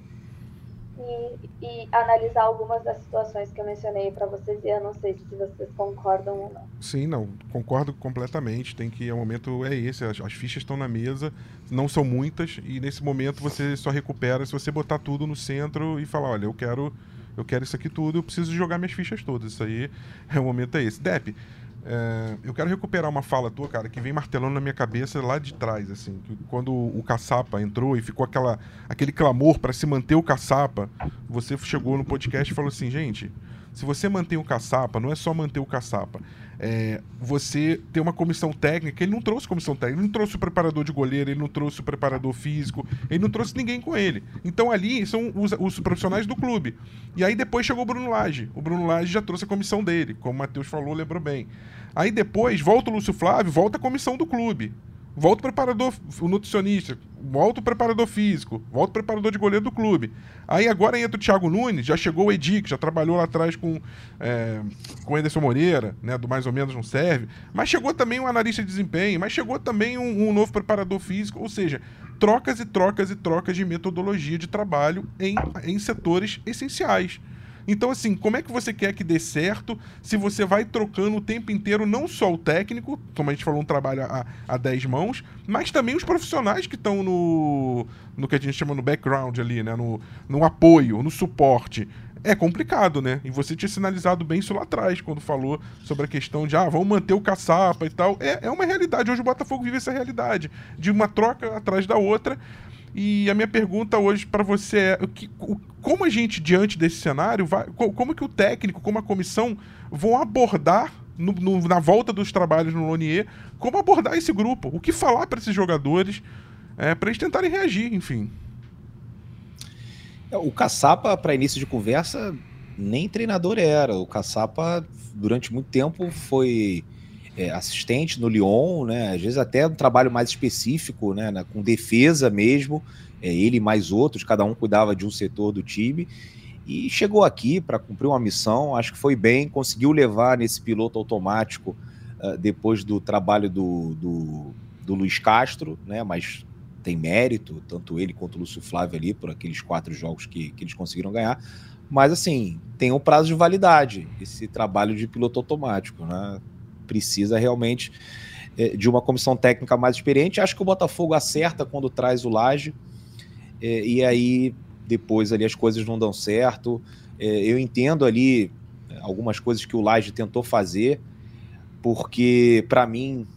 E, e analisar algumas das situações que eu mencionei para vocês. E eu não sei se vocês concordam ou não. Sim, não. Concordo completamente. Tem que. O momento é esse. As, as fichas estão na mesa. Não são muitas. E nesse momento você só recupera se você botar tudo no centro e falar: olha, eu quero eu quero isso aqui tudo, eu preciso jogar minhas fichas todas. Isso aí é o momento é esse. Dep, é, eu quero recuperar uma fala tua, cara, que vem martelando na minha cabeça lá de trás, assim. quando o Caçapa entrou e ficou aquela, aquele clamor para se manter o Caçapa, você chegou no podcast e falou assim, gente, se você mantém o Caçapa, não é só manter o Caçapa, é, você ter uma comissão técnica. Ele não trouxe comissão técnica, ele não trouxe o preparador de goleiro, ele não trouxe o preparador físico, ele não trouxe ninguém com ele. Então ali são os, os profissionais do clube. E aí depois chegou o Bruno Lage. O Bruno Lage já trouxe a comissão dele, como o Matheus falou, lembrou bem. Aí depois volta o Lúcio Flávio, volta a comissão do clube. Volta o preparador, o nutricionista, volta o preparador físico, volta o preparador de goleiro do clube. Aí agora entra o Thiago Nunes, já chegou o Edi, que já trabalhou lá atrás com, é, com o Anderson Moreira, né, do mais ou menos não serve. Mas chegou também um analista de desempenho, mas chegou também um, um novo preparador físico, ou seja, trocas e trocas e trocas de metodologia de trabalho em, em setores essenciais. Então, assim, como é que você quer que dê certo se você vai trocando o tempo inteiro não só o técnico, como a gente falou, um trabalho a, a 10 mãos, mas também os profissionais que estão no, no que a gente chama no background ali, né? No, no apoio, no suporte é complicado, né? E você tinha sinalizado bem isso lá atrás, quando falou sobre a questão de, ah, vamos manter o caçapa e tal. É, é uma realidade. Hoje o Botafogo vive essa realidade, de uma troca atrás da outra. E a minha pergunta hoje para você é: o que, o, como a gente, diante desse cenário, vai, como que o técnico, como a comissão vão abordar no, no, na volta dos trabalhos no Lonier, como abordar esse grupo? O que falar para esses jogadores é, para eles tentarem reagir, enfim? É, o Caçapa, para início de conversa, nem treinador era. O Caçapa, durante muito tempo, foi é, assistente no Lyon, né? Às vezes até um trabalho mais específico, né? Na, com defesa mesmo. É, ele mais outros, cada um cuidava de um setor do time. E chegou aqui para cumprir uma missão, acho que foi bem, conseguiu levar nesse piloto automático uh, depois do trabalho do, do, do, Luiz Castro, né? Mas tem mérito, tanto ele quanto o Lúcio Flávio ali, por aqueles quatro jogos que, que eles conseguiram ganhar. Mas assim, tem um prazo de validade esse trabalho de piloto automático, né? Precisa realmente é, de uma comissão técnica mais experiente. Acho que o Botafogo acerta quando traz o Laje, é, e aí depois ali as coisas não dão certo. É, eu entendo ali é, algumas coisas que o Laje tentou fazer, porque para mim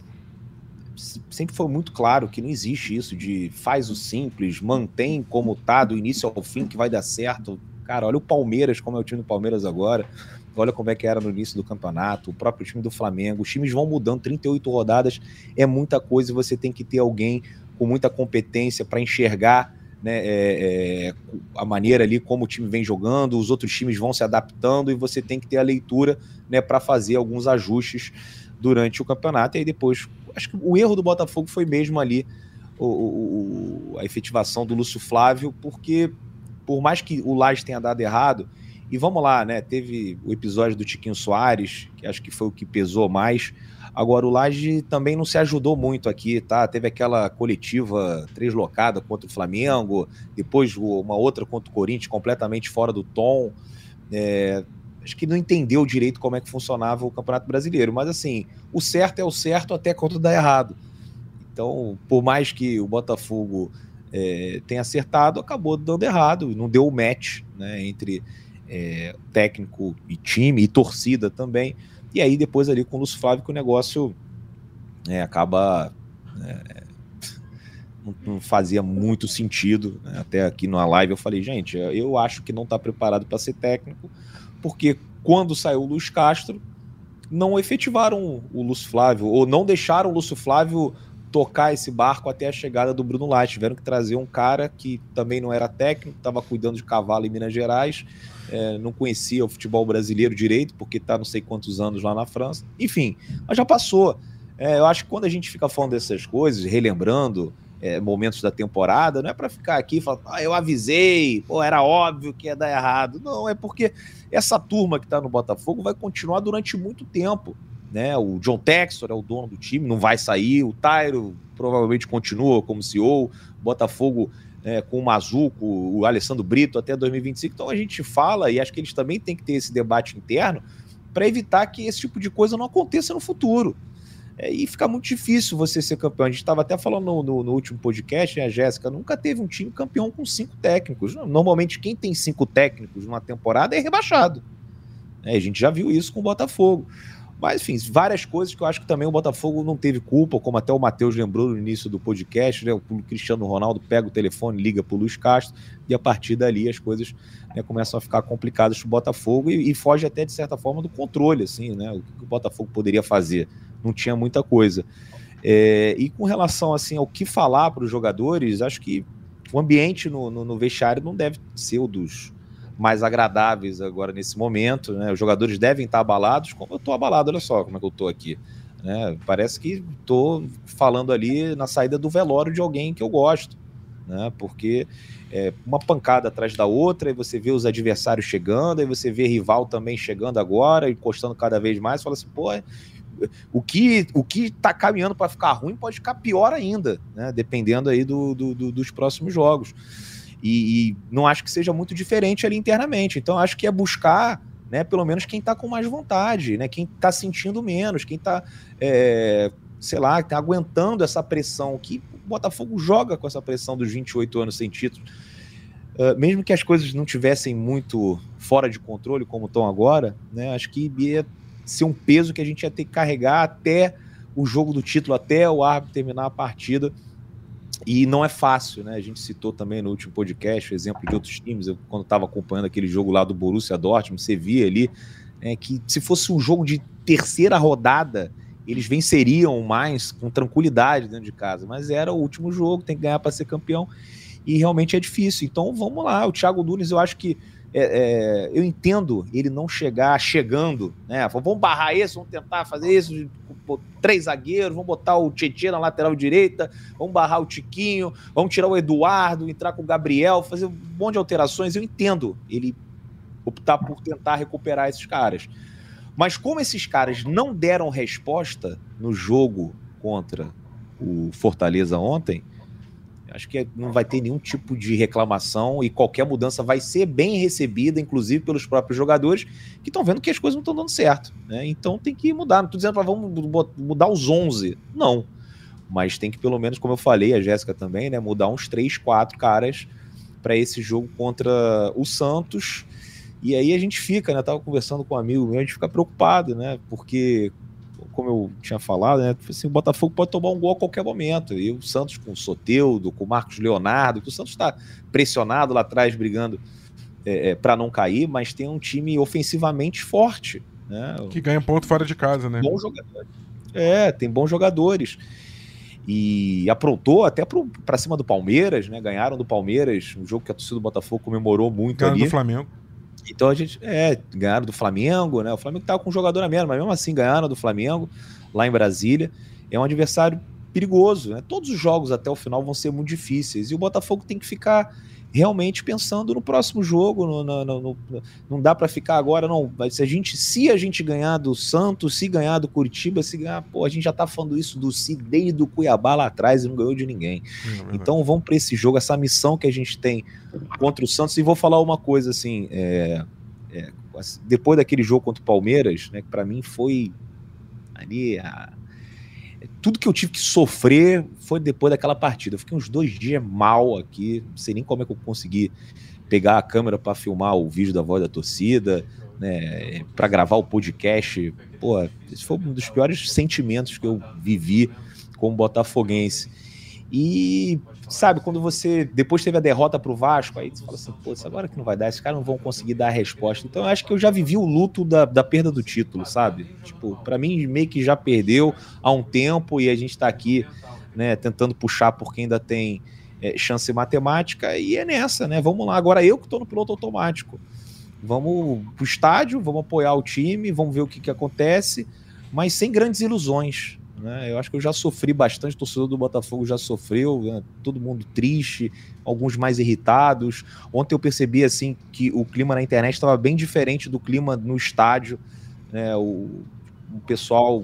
sempre foi muito claro que não existe isso de faz o simples, mantém como tá do início ao fim que vai dar certo. Cara, olha o Palmeiras, como é o time do Palmeiras agora. Olha como é que era no início do campeonato, o próprio time do Flamengo. Os times vão mudando, 38 rodadas é muita coisa e você tem que ter alguém com muita competência para enxergar né, é, é, a maneira ali como o time vem jogando, os outros times vão se adaptando e você tem que ter a leitura né, para fazer alguns ajustes durante o campeonato. E aí depois, acho que o erro do Botafogo foi mesmo ali o, o, a efetivação do Lúcio Flávio, porque por mais que o Laje tenha dado errado, e vamos lá, né? Teve o episódio do Tiquinho Soares, que acho que foi o que pesou mais. Agora, o Laje também não se ajudou muito aqui, tá? Teve aquela coletiva treslocada contra o Flamengo, depois uma outra contra o Corinthians, completamente fora do tom. É, acho que não entendeu direito como é que funcionava o Campeonato Brasileiro. Mas, assim, o certo é o certo até quando dá errado. Então, por mais que o Botafogo é, tenha acertado, acabou dando errado, não deu o match né, entre é, técnico e time, e torcida também. E aí depois ali com o Lúcio Flávio que o negócio é, acaba... É, não, não, fazia muito sentido. Né? Até aqui na live eu falei, gente, eu acho que não está preparado para ser técnico, porque quando saiu o Luiz Castro, não efetivaram o Lúcio Flávio, ou não deixaram o Lúcio Flávio tocar esse barco até a chegada do Bruno Lage. Tiveram que trazer um cara que também não era técnico, estava cuidando de cavalo em Minas Gerais, é, não conhecia o futebol brasileiro direito, porque está não sei quantos anos lá na França. Enfim, mas já passou. É, eu acho que quando a gente fica falando dessas coisas, relembrando é, momentos da temporada, não é para ficar aqui e falar, ah, eu avisei, pô, era óbvio que ia dar errado. Não, é porque essa turma que está no Botafogo vai continuar durante muito tempo. Né? O John Textor é o dono do time, não vai sair. O Tyro provavelmente continua como CEO. Botafogo é, com o Mazuco, o Alessandro Brito até 2025. Então a gente fala, e acho que eles também têm que ter esse debate interno para evitar que esse tipo de coisa não aconteça no futuro. É, e fica muito difícil você ser campeão. A gente estava até falando no, no, no, último podcast, né, a Jéssica, nunca teve um time campeão com cinco técnicos. Normalmente, quem tem cinco técnicos numa temporada é rebaixado. É, a gente já viu isso com o Botafogo. Mas, enfim, várias coisas que eu acho que também o Botafogo não teve culpa, como até o Matheus lembrou no início do podcast, né? O Cristiano Ronaldo pega o telefone, liga para o Luiz Castro, e a partir dali as coisas né, começam a ficar complicadas para o Botafogo e, e, foge até, de certa forma, do controle, assim, né? O que o Botafogo poderia fazer? Não tinha muita coisa. É, e com relação, assim, ao que falar para os jogadores, acho que o ambiente no, no, no vestiário não deve ser o dos mais agradáveis agora nesse momento. Né? Os jogadores devem estar abalados, como eu estou abalado, olha só como é que eu estou aqui. Né? Parece que estou falando ali na saída do velório de alguém que eu gosto, né? porque é uma pancada atrás da outra, e você vê os adversários chegando, e você vê rival também chegando agora, encostando cada vez mais, fala assim, pô, o que o que está caminhando para ficar ruim pode ficar pior ainda, né? dependendo aí do, do, do, dos próximos jogos. E, e, não acho que seja muito diferente ali internamente. Então, acho que é buscar, né, pelo menos quem está com mais vontade, né, quem está sentindo menos, quem está, é, sei lá, tá aguentando essa pressão. Que o Botafogo joga com essa pressão dos 28 anos sem título. Uh, mesmo que as coisas não tivessem muito fora de controle como estão agora, né, acho que ia ser um peso que a gente ia ter que carregar até o jogo do título, até o árbitro terminar a partida e não é fácil, né? A gente citou também no último podcast o exemplo de outros times. Eu, quando estava acompanhando aquele jogo lá do Borussia Dortmund, você via ali né, que se fosse um jogo de terceira rodada, eles venceriam mais com tranquilidade dentro de casa. Mas era o último jogo, tem que ganhar para ser campeão. E realmente é difícil. Então vamos lá. O Thiago Nunes, eu acho que é, é, eu entendo ele não chegar chegando, né? Vamos barrar isso, vamos tentar fazer isso, três zagueiros, vamos botar o Tietchan na lateral direita, vamos barrar o Tiquinho, vamos tirar o Eduardo, entrar com o Gabriel, fazer um monte de alterações. Eu entendo ele optar por tentar recuperar esses caras. Mas como esses caras não deram resposta no jogo contra o Fortaleza ontem, Acho que não vai ter nenhum tipo de reclamação e qualquer mudança vai ser bem recebida, inclusive pelos próprios jogadores que estão vendo que as coisas não estão dando certo. Né? Então tem que mudar. Não estou dizendo vamos mudar os 11. Não. Mas tem que, pelo menos, como eu falei, a Jéssica também, né, mudar uns 3, 4 caras para esse jogo contra o Santos. E aí a gente fica, né? Tava conversando com um amigo meu, a gente fica preocupado, né? Porque como eu tinha falado, né? Assim, o Botafogo pode tomar um gol a qualquer momento. E o Santos com o Soteudo, com o Marcos Leonardo, que o Santos está pressionado lá atrás, brigando é, é para não cair, mas tem um time ofensivamente forte. Né? Que ganha ponto fora de casa, né? Bons jogadores. É, tem bons jogadores. E aprontou até para cima do Palmeiras, né? Ganharam do Palmeiras, um jogo que a torcida do Botafogo comemorou muito Ganharam ali. do Flamengo. Então a gente, é, ganharam do Flamengo, né? O Flamengo tava com um jogador a menos, mas mesmo assim ganharam do Flamengo lá em Brasília. É um adversário perigoso, né? Todos os jogos até o final vão ser muito difíceis e o Botafogo tem que ficar realmente pensando no próximo jogo. No, no, no, não dá para ficar agora, não. Se a gente, se a gente ganhar do Santos, se ganhar do Curitiba, se ganhar, pô, a gente já tá falando isso do Si desde do Cuiabá lá atrás e não ganhou de ninguém. É então vamos para esse jogo, essa missão que a gente tem contra o Santos. E vou falar uma coisa assim, é, é, depois daquele jogo contra o Palmeiras, né, que para mim foi ali a, tudo que eu tive que sofrer foi depois daquela partida. Eu fiquei uns dois dias mal aqui, não sei nem como é que eu consegui pegar a câmera para filmar o vídeo da voz da torcida, né, para gravar o podcast. Pô, esse foi um dos piores sentimentos que eu vivi como botafoguense. E sabe, quando você depois teve a derrota pro Vasco, aí você fala assim, pô, agora que não vai dar, esses caras não vão conseguir dar a resposta. Então eu acho que eu já vivi o luto da, da perda do título, sabe? Tipo, para mim meio que já perdeu há um tempo e a gente tá aqui, né, tentando puxar porque ainda tem é, chance matemática e é nessa, né? Vamos lá, agora eu que tô no piloto automático. Vamos pro estádio, vamos apoiar o time, vamos ver o que que acontece, mas sem grandes ilusões, né? Eu acho que eu já sofri bastante, o torcedor do Botafogo já sofreu, né? todo mundo triste, alguns mais irritados. Ontem eu percebi assim que o clima na internet estava bem diferente do clima no estádio. Né? O, um pessoal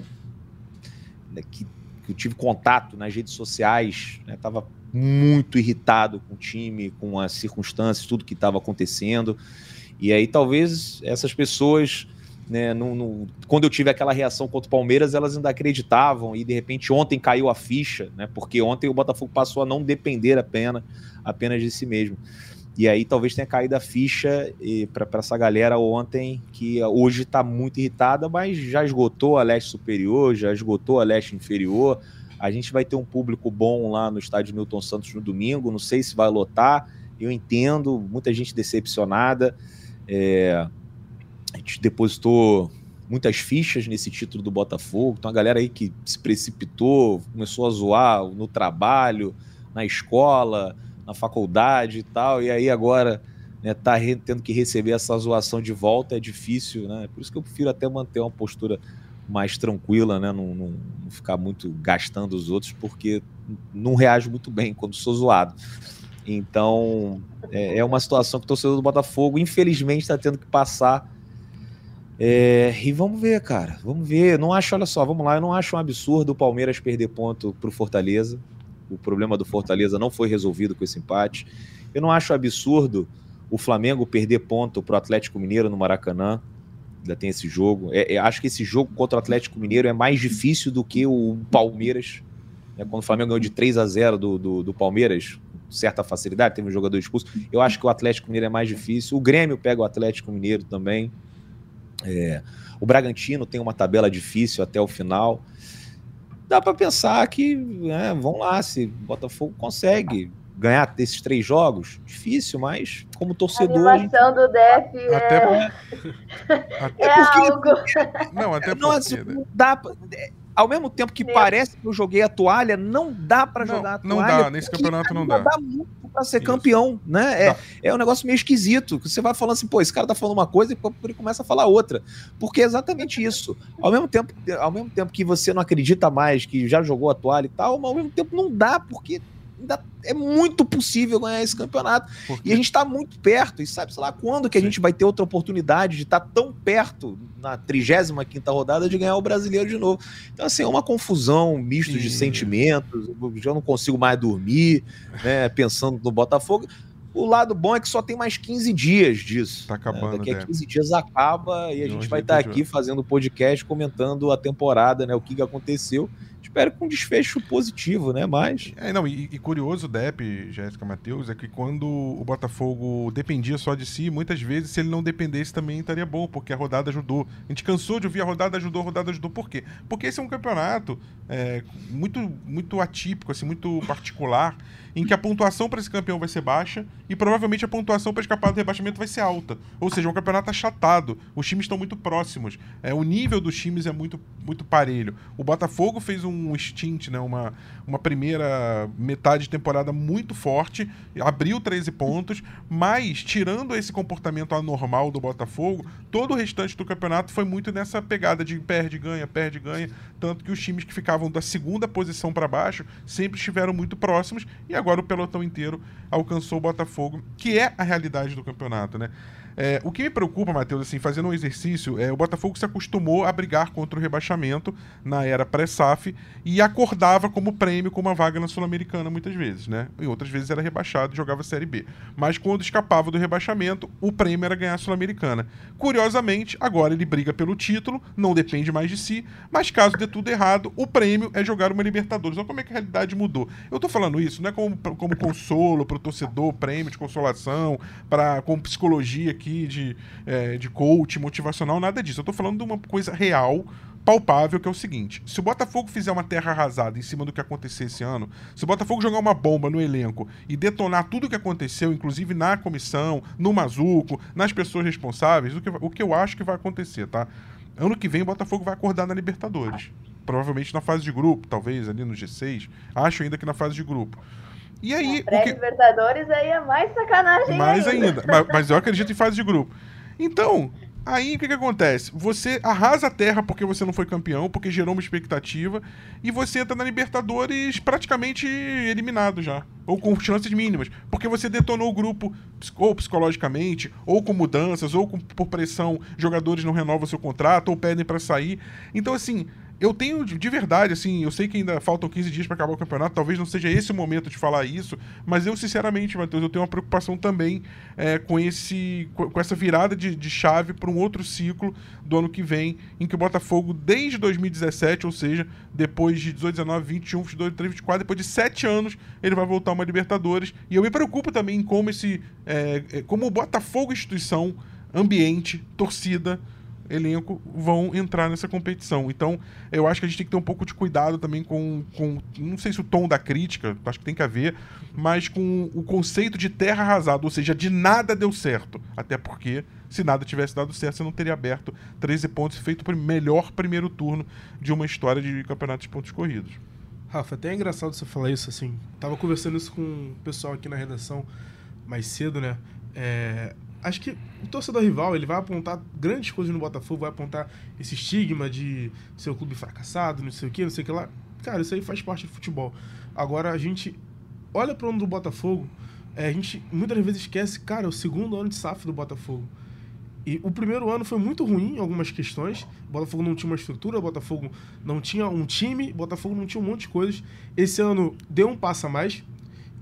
né, que, que, eu tive contato nas redes sociais, estava né, muito irritado com o time, com as circunstâncias, tudo que estava acontecendo. E aí talvez essas pessoas, né, no, no, quando eu tive aquela reação contra o Palmeiras, elas ainda acreditavam e de repente ontem caiu a ficha, né, porque ontem o Botafogo passou a não depender apenas, apenas de si mesmo. E aí talvez tenha caído a ficha para essa galera ontem, que hoje está muito irritada, mas já esgotou a leste superior, já esgotou a leste inferior. A gente vai ter um público bom lá no estádio Newton Santos no domingo. Não sei se vai lotar. Eu entendo, muita gente decepcionada. É, a gente depositou muitas fichas nesse título do Botafogo. Então a galera aí que se precipitou, começou a zoar no trabalho, na escola, na faculdade e tal, e aí agora né, tá tendo que receber essa zoação de volta é difícil, né? Por isso que eu prefiro até manter uma postura mais tranquila, né? Não, não, não ficar muito gastando os outros, porque não reajo muito bem quando sou zoado. Então, é, é uma situação que o torcedor do Botafogo, infelizmente, está tendo que passar. É, e vamos ver, cara. Vamos ver. Não acho, olha só, vamos lá. Eu não acho um absurdo o Palmeiras perder ponto para o Fortaleza o problema do Fortaleza não foi resolvido com esse empate. Eu não acho absurdo o Flamengo perder ponto para o Atlético Mineiro no Maracanã. Ainda tem esse jogo. É, é, acho que esse jogo contra o Atlético Mineiro é mais difícil do que o Palmeiras. Né? Quando o Flamengo ganhou de 3 a 0 do, do, do Palmeiras, certa facilidade, teve um jogador expulso. Eu acho que o Atlético Mineiro é mais difícil. O Grêmio pega o Atlético Mineiro também. É, o Bragantino tem uma tabela difícil até o final dá para pensar que, né, vamos lá, se o Botafogo consegue ganhar esses três jogos, difícil, mas como torcedor. A animação do Def é... Até, até é porque... algo. Não, até porque... Assim, não dá pra... Ao mesmo tempo que parece que eu joguei a toalha, não dá para jogar a toalha. Não dá, nesse campeonato não dá. Não dá muito para ser Isso. campeão, né? É, é um negócio meio esquisito. Você vai falando assim, pô, esse cara tá falando uma coisa e ele começa a falar outra. Porque é exatamente isso. Ao mesmo tempo, ao mesmo tempo que você não acredita mais, que já jogou a toalha e tal, mas ao mesmo tempo não dá, porque ainda é muito possível ganhar esse campeonato. E a gente está muito perto, e sabe, sei lá, quando que a Sim. gente vai ter outra oportunidade de estar tá tão perto na 35 rodada de ganhar o brasileiro de novo. Então, assim, é uma confusão, um misto Sim. de sentimentos, eu já não consigo mais dormir, né, pensando no Botafogo. O lado bom é que só tem mais 15 dias disso. Tá acabando, né? Daqui a 15 né? dias acaba e a gente vai estar tá aqui fazendo podcast, comentando a temporada, né? O que, que aconteceu espero com um desfecho positivo, né? Mas. É, não, e, e curioso, Dep, Jéssica Matheus, é que quando o Botafogo dependia só de si, muitas vezes, se ele não dependesse, também estaria bom, porque a rodada ajudou. A gente cansou de ouvir a rodada ajudou, a rodada ajudou. Por quê? Porque esse é um campeonato é, muito, muito atípico, assim, muito particular, em que a pontuação para esse campeão vai ser baixa e provavelmente a pontuação para escapar do rebaixamento vai ser alta. Ou seja, um campeonato achatado. Os times estão muito próximos. É, o nível dos times é muito, muito parelho. O Botafogo fez um um stint, né, uma, uma primeira metade de temporada muito forte, abriu 13 pontos, mas tirando esse comportamento anormal do Botafogo, todo o restante do campeonato foi muito nessa pegada de perde, ganha, perde, ganha, tanto que os times que ficavam da segunda posição para baixo sempre estiveram muito próximos e agora o pelotão inteiro alcançou o Botafogo, que é a realidade do campeonato, né? É, o que me preocupa, Matheus, assim, fazendo um exercício, é o Botafogo se acostumou a brigar contra o rebaixamento na era pré-SAF e acordava como prêmio com uma vaga na Sul-Americana muitas vezes, né? E outras vezes era rebaixado e jogava Série B. Mas quando escapava do rebaixamento, o prêmio era ganhar a Sul-Americana. Curiosamente, agora ele briga pelo título, não depende mais de si, mas caso dê tudo errado, o prêmio é jogar uma Libertadores. Olha como é que a realidade mudou. Eu tô falando isso, não é como, como consolo pro torcedor, prêmio de consolação, para como psicologia aqui aqui de, é, de coach motivacional, nada disso. Eu tô falando de uma coisa real, palpável, que é o seguinte: se o Botafogo fizer uma terra arrasada em cima do que aconteceu esse ano, se o Botafogo jogar uma bomba no elenco e detonar tudo o que aconteceu, inclusive na comissão, no Mazuco, nas pessoas responsáveis, o que, o que eu acho que vai acontecer, tá? Ano que vem o Botafogo vai acordar na Libertadores. Provavelmente na fase de grupo, talvez ali no G6. Acho ainda que na fase de grupo. E aí. Pré-Libertadores que... aí é mais sacanagem. Mais ainda. ainda. mas, mas eu acredito em fase de grupo. Então, aí o que, que acontece? Você arrasa a terra porque você não foi campeão, porque gerou uma expectativa, e você entra na Libertadores praticamente eliminado já. ou com chances mínimas, porque você detonou o grupo ou psicologicamente, ou com mudanças, ou com, por pressão, jogadores não renovam seu contrato ou pedem para sair. Então, assim, eu tenho de verdade, assim, eu sei que ainda faltam 15 dias para acabar o campeonato, talvez não seja esse o momento de falar isso, mas eu, sinceramente, Matheus, eu tenho uma preocupação também é, com, esse, com essa virada de, de chave para um outro ciclo do ano que vem, em que o Botafogo, desde 2017, ou seja, depois de 18, 19, 21, 22, 23, 24, depois de sete anos, ele vai voltar uma Libertadores. E eu me preocupo também em como esse. É, é como o Botafogo, instituição, ambiente, torcida elenco vão entrar nessa competição. Então, eu acho que a gente tem que ter um pouco de cuidado também com, com não sei se o tom da crítica, acho que tem que haver, mas com o conceito de terra arrasada, ou seja, de nada deu certo. Até porque, se nada tivesse dado certo, você não teria aberto 13 pontos e feito o melhor primeiro turno de uma história de campeonato de pontos corridos. Rafa, até é engraçado você falar isso, assim. Tava conversando isso com o pessoal aqui na redação mais cedo, né? É, acho que o torcedor rival ele vai apontar grandes coisas no Botafogo, vai apontar esse estigma de ser um clube fracassado, não sei o que, não sei o que lá. Cara, isso aí faz parte do futebol. Agora a gente olha para o ano do Botafogo, é, a gente muitas vezes esquece, cara, é o segundo ano de SAF do Botafogo. E o primeiro ano foi muito ruim em algumas questões. O Botafogo não tinha uma estrutura, o Botafogo não tinha um time, o Botafogo não tinha um monte de coisas. Esse ano deu um passo a mais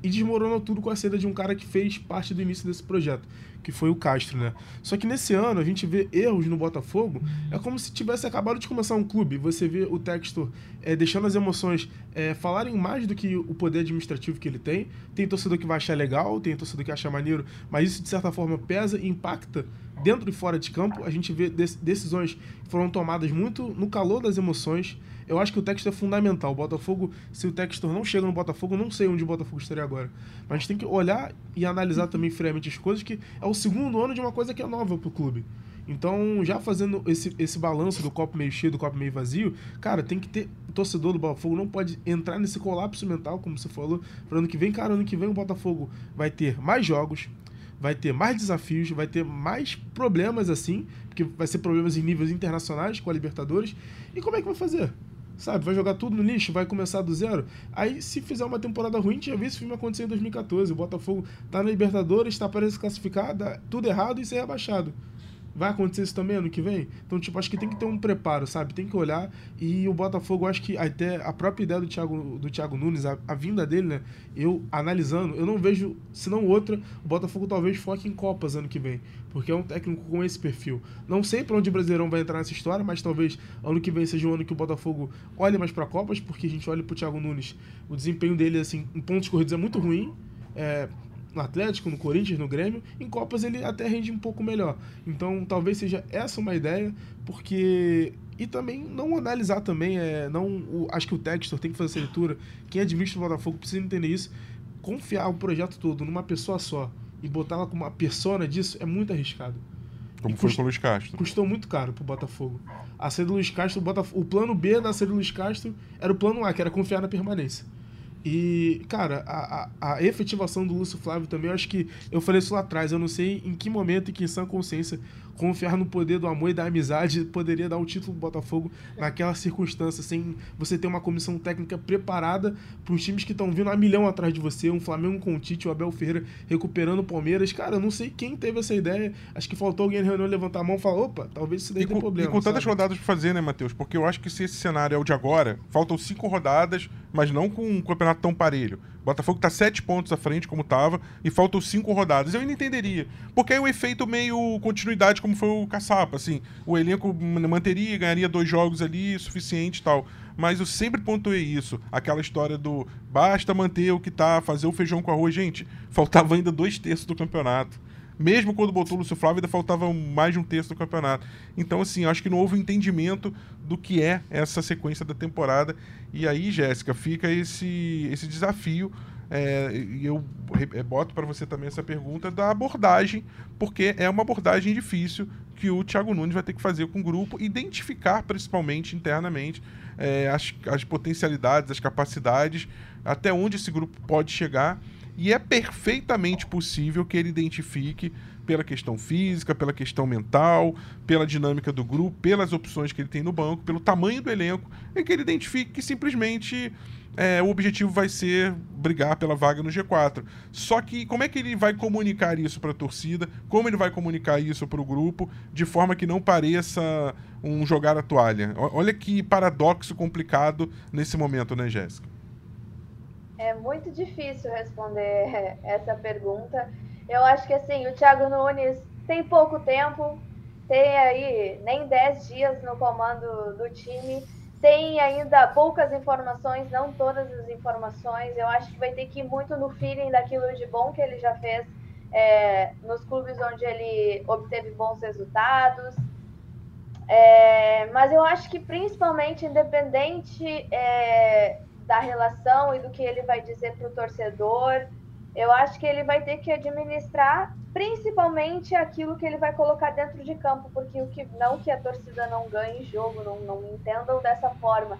e desmoronou tudo com a saída de um cara que fez parte do início desse projeto que foi o Castro, né? Só que nesse ano a gente vê erros no Botafogo, é como se tivesse acabado de começar um clube. Você vê o Textor é, deixando as emoções é, falarem mais do que o poder administrativo que ele tem. Tem torcedor que vai achar legal, tem torcedor que acha maneiro, mas isso de certa forma pesa e impacta dentro e fora de campo. A gente vê decisões que foram tomadas muito no calor das emoções. Eu acho que o Textor é fundamental. O Botafogo, se o Textor não chega no Botafogo, não sei onde o Botafogo estaria agora. Mas a gente tem que olhar e analisar também friamente as coisas, que é o segundo ano de uma coisa que é nova pro clube. Então, já fazendo esse, esse balanço do copo meio cheio, do copo meio vazio, cara, tem que ter. O torcedor do Botafogo não pode entrar nesse colapso mental, como você falou, para ano que vem. Cara, ano que vem o Botafogo vai ter mais jogos, vai ter mais desafios, vai ter mais problemas assim, porque vai ser problemas em níveis internacionais com a Libertadores. E como é que vai fazer? Sabe, vai jogar tudo no lixo, vai começar do zero. Aí, se fizer uma temporada ruim, tinha visto esse filme acontecer em 2014. O Botafogo tá na Libertadores, está para se classificar, tudo errado e ser rebaixado. Vai acontecer isso também ano que vem? Então, tipo, acho que tem que ter um preparo, sabe? Tem que olhar. E o Botafogo, acho que até a própria ideia do Thiago, do Thiago Nunes, a, a vinda dele, né? Eu analisando, eu não vejo, se não outra, o Botafogo talvez foque em Copas ano que vem. Porque é um técnico com esse perfil. Não sei para onde o Brasileirão vai entrar nessa história, mas talvez ano que vem seja um ano que o Botafogo olhe mais para Copas, porque a gente olha pro Thiago Nunes, o desempenho dele, assim, em pontos corridos é muito ruim. É, no Atlético, no Corinthians, no Grêmio, em Copas ele até rende um pouco melhor. Então talvez seja essa uma ideia, porque. E também não analisar também, é, não o, acho que o Textor tem que fazer essa leitura. Quem administra o Botafogo precisa entender isso. Confiar o projeto todo numa pessoa só e botar ela como uma persona disso é muito arriscado. Como e foi cust, com o Luiz Castro. Custou muito caro pro Botafogo. A saída do Luiz Castro, o, Botafogo, o plano B da saída do Luiz Castro era o plano A, que era confiar na permanência. E, cara, a, a, a, efetivação do Lúcio Flávio também, eu acho que eu falei isso lá atrás, eu não sei em que momento e que em sã consciência confiar no poder do amor e da amizade poderia dar o título do Botafogo naquela circunstância, sem você ter uma comissão técnica preparada para os times que estão vindo a milhão atrás de você, um Flamengo com o Tite, o Abel Ferreira recuperando o Palmeiras. Cara, eu não sei quem teve essa ideia. Acho que faltou alguém na reunião levantar a mão e falar: opa, talvez isso daí e tenha problema. E com tantas rodadas para fazer, né, Matheus? Porque eu acho que se esse cenário é o de agora, faltam cinco rodadas, mas não com um campeonato tão parelho. Botafogo tá sete pontos à frente, como tava, e faltam cinco rodadas. Eu ainda entenderia. Porque é um efeito meio continuidade, como foi o Caçapa, assim. O elenco manteria, ganharia dois jogos ali, suficiente e tal. Mas eu sempre pontuei isso. Aquela história do basta manter o que tá, fazer o feijão com arroz. Gente, faltava ainda dois terços do campeonato. Mesmo quando botou o Lúcio Flávio, ainda faltava mais de um terço do campeonato. Então, assim, acho que não houve entendimento do que é essa sequência da temporada. E aí, Jéssica, fica esse, esse desafio. É, eu boto para você também essa pergunta da abordagem, porque é uma abordagem difícil que o Thiago Nunes vai ter que fazer com o grupo, identificar principalmente internamente é, as, as potencialidades, as capacidades, até onde esse grupo pode chegar e é perfeitamente possível que ele identifique pela questão física, pela questão mental, pela dinâmica do grupo, pelas opções que ele tem no banco, pelo tamanho do elenco, é que ele identifique que simplesmente é, o objetivo vai ser brigar pela vaga no G4. Só que como é que ele vai comunicar isso para a torcida? Como ele vai comunicar isso para o grupo de forma que não pareça um jogar a toalha? Olha que paradoxo complicado nesse momento, né, Jéssica? É muito difícil responder essa pergunta. Eu acho que assim, o Thiago Nunes tem pouco tempo, tem aí nem 10 dias no comando do time tem ainda poucas informações, não todas as informações. Eu acho que vai ter que ir muito no feeling daquilo de bom que ele já fez é, nos clubes onde ele obteve bons resultados. É, mas eu acho que principalmente, independente é, da relação e do que ele vai dizer para o torcedor, eu acho que ele vai ter que administrar principalmente aquilo que ele vai colocar dentro de campo, porque o que não que a torcida não ganhe jogo, não, não entendam dessa forma,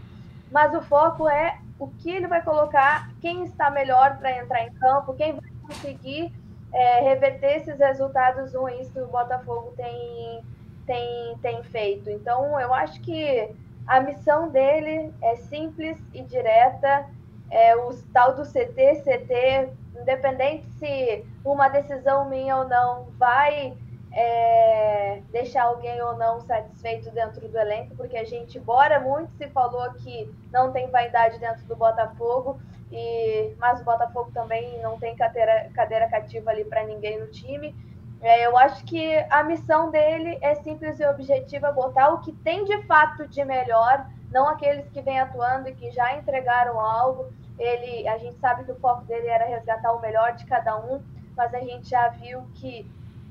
mas o foco é o que ele vai colocar, quem está melhor para entrar em campo, quem vai conseguir é, reverter esses resultados ruins que o Botafogo tem, tem, tem feito. Então, eu acho que a missão dele é simples e direta, é o tal do CT, CT independente se uma decisão minha ou não vai é, deixar alguém ou não satisfeito dentro do elenco, porque a gente, embora muito se falou que não tem vaidade dentro do Botafogo, e, mas o Botafogo também não tem cadeira, cadeira cativa ali para ninguém no time. É, eu acho que a missão dele é simples e objetiva, botar o que tem de fato de melhor, não aqueles que vêm atuando e que já entregaram algo, ele, a gente sabe que o foco dele era resgatar o melhor de cada um, mas a gente já viu que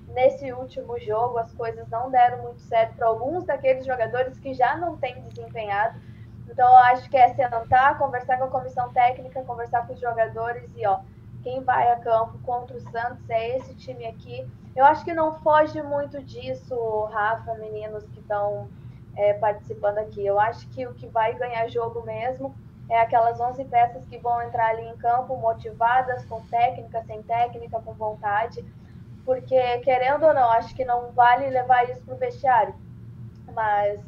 nesse último jogo as coisas não deram muito certo para alguns daqueles jogadores que já não têm desempenhado. Então eu acho que é sentar, conversar com a comissão técnica, conversar com os jogadores e ó, quem vai a campo contra o Santos é esse time aqui. Eu acho que não foge muito disso, Rafa, meninos que estão é, participando aqui. Eu acho que o que vai ganhar jogo mesmo é aquelas 11 peças que vão entrar ali em campo motivadas, com técnica, sem técnica, com vontade, porque querendo ou não, acho que não vale levar isso para o vestiário, mas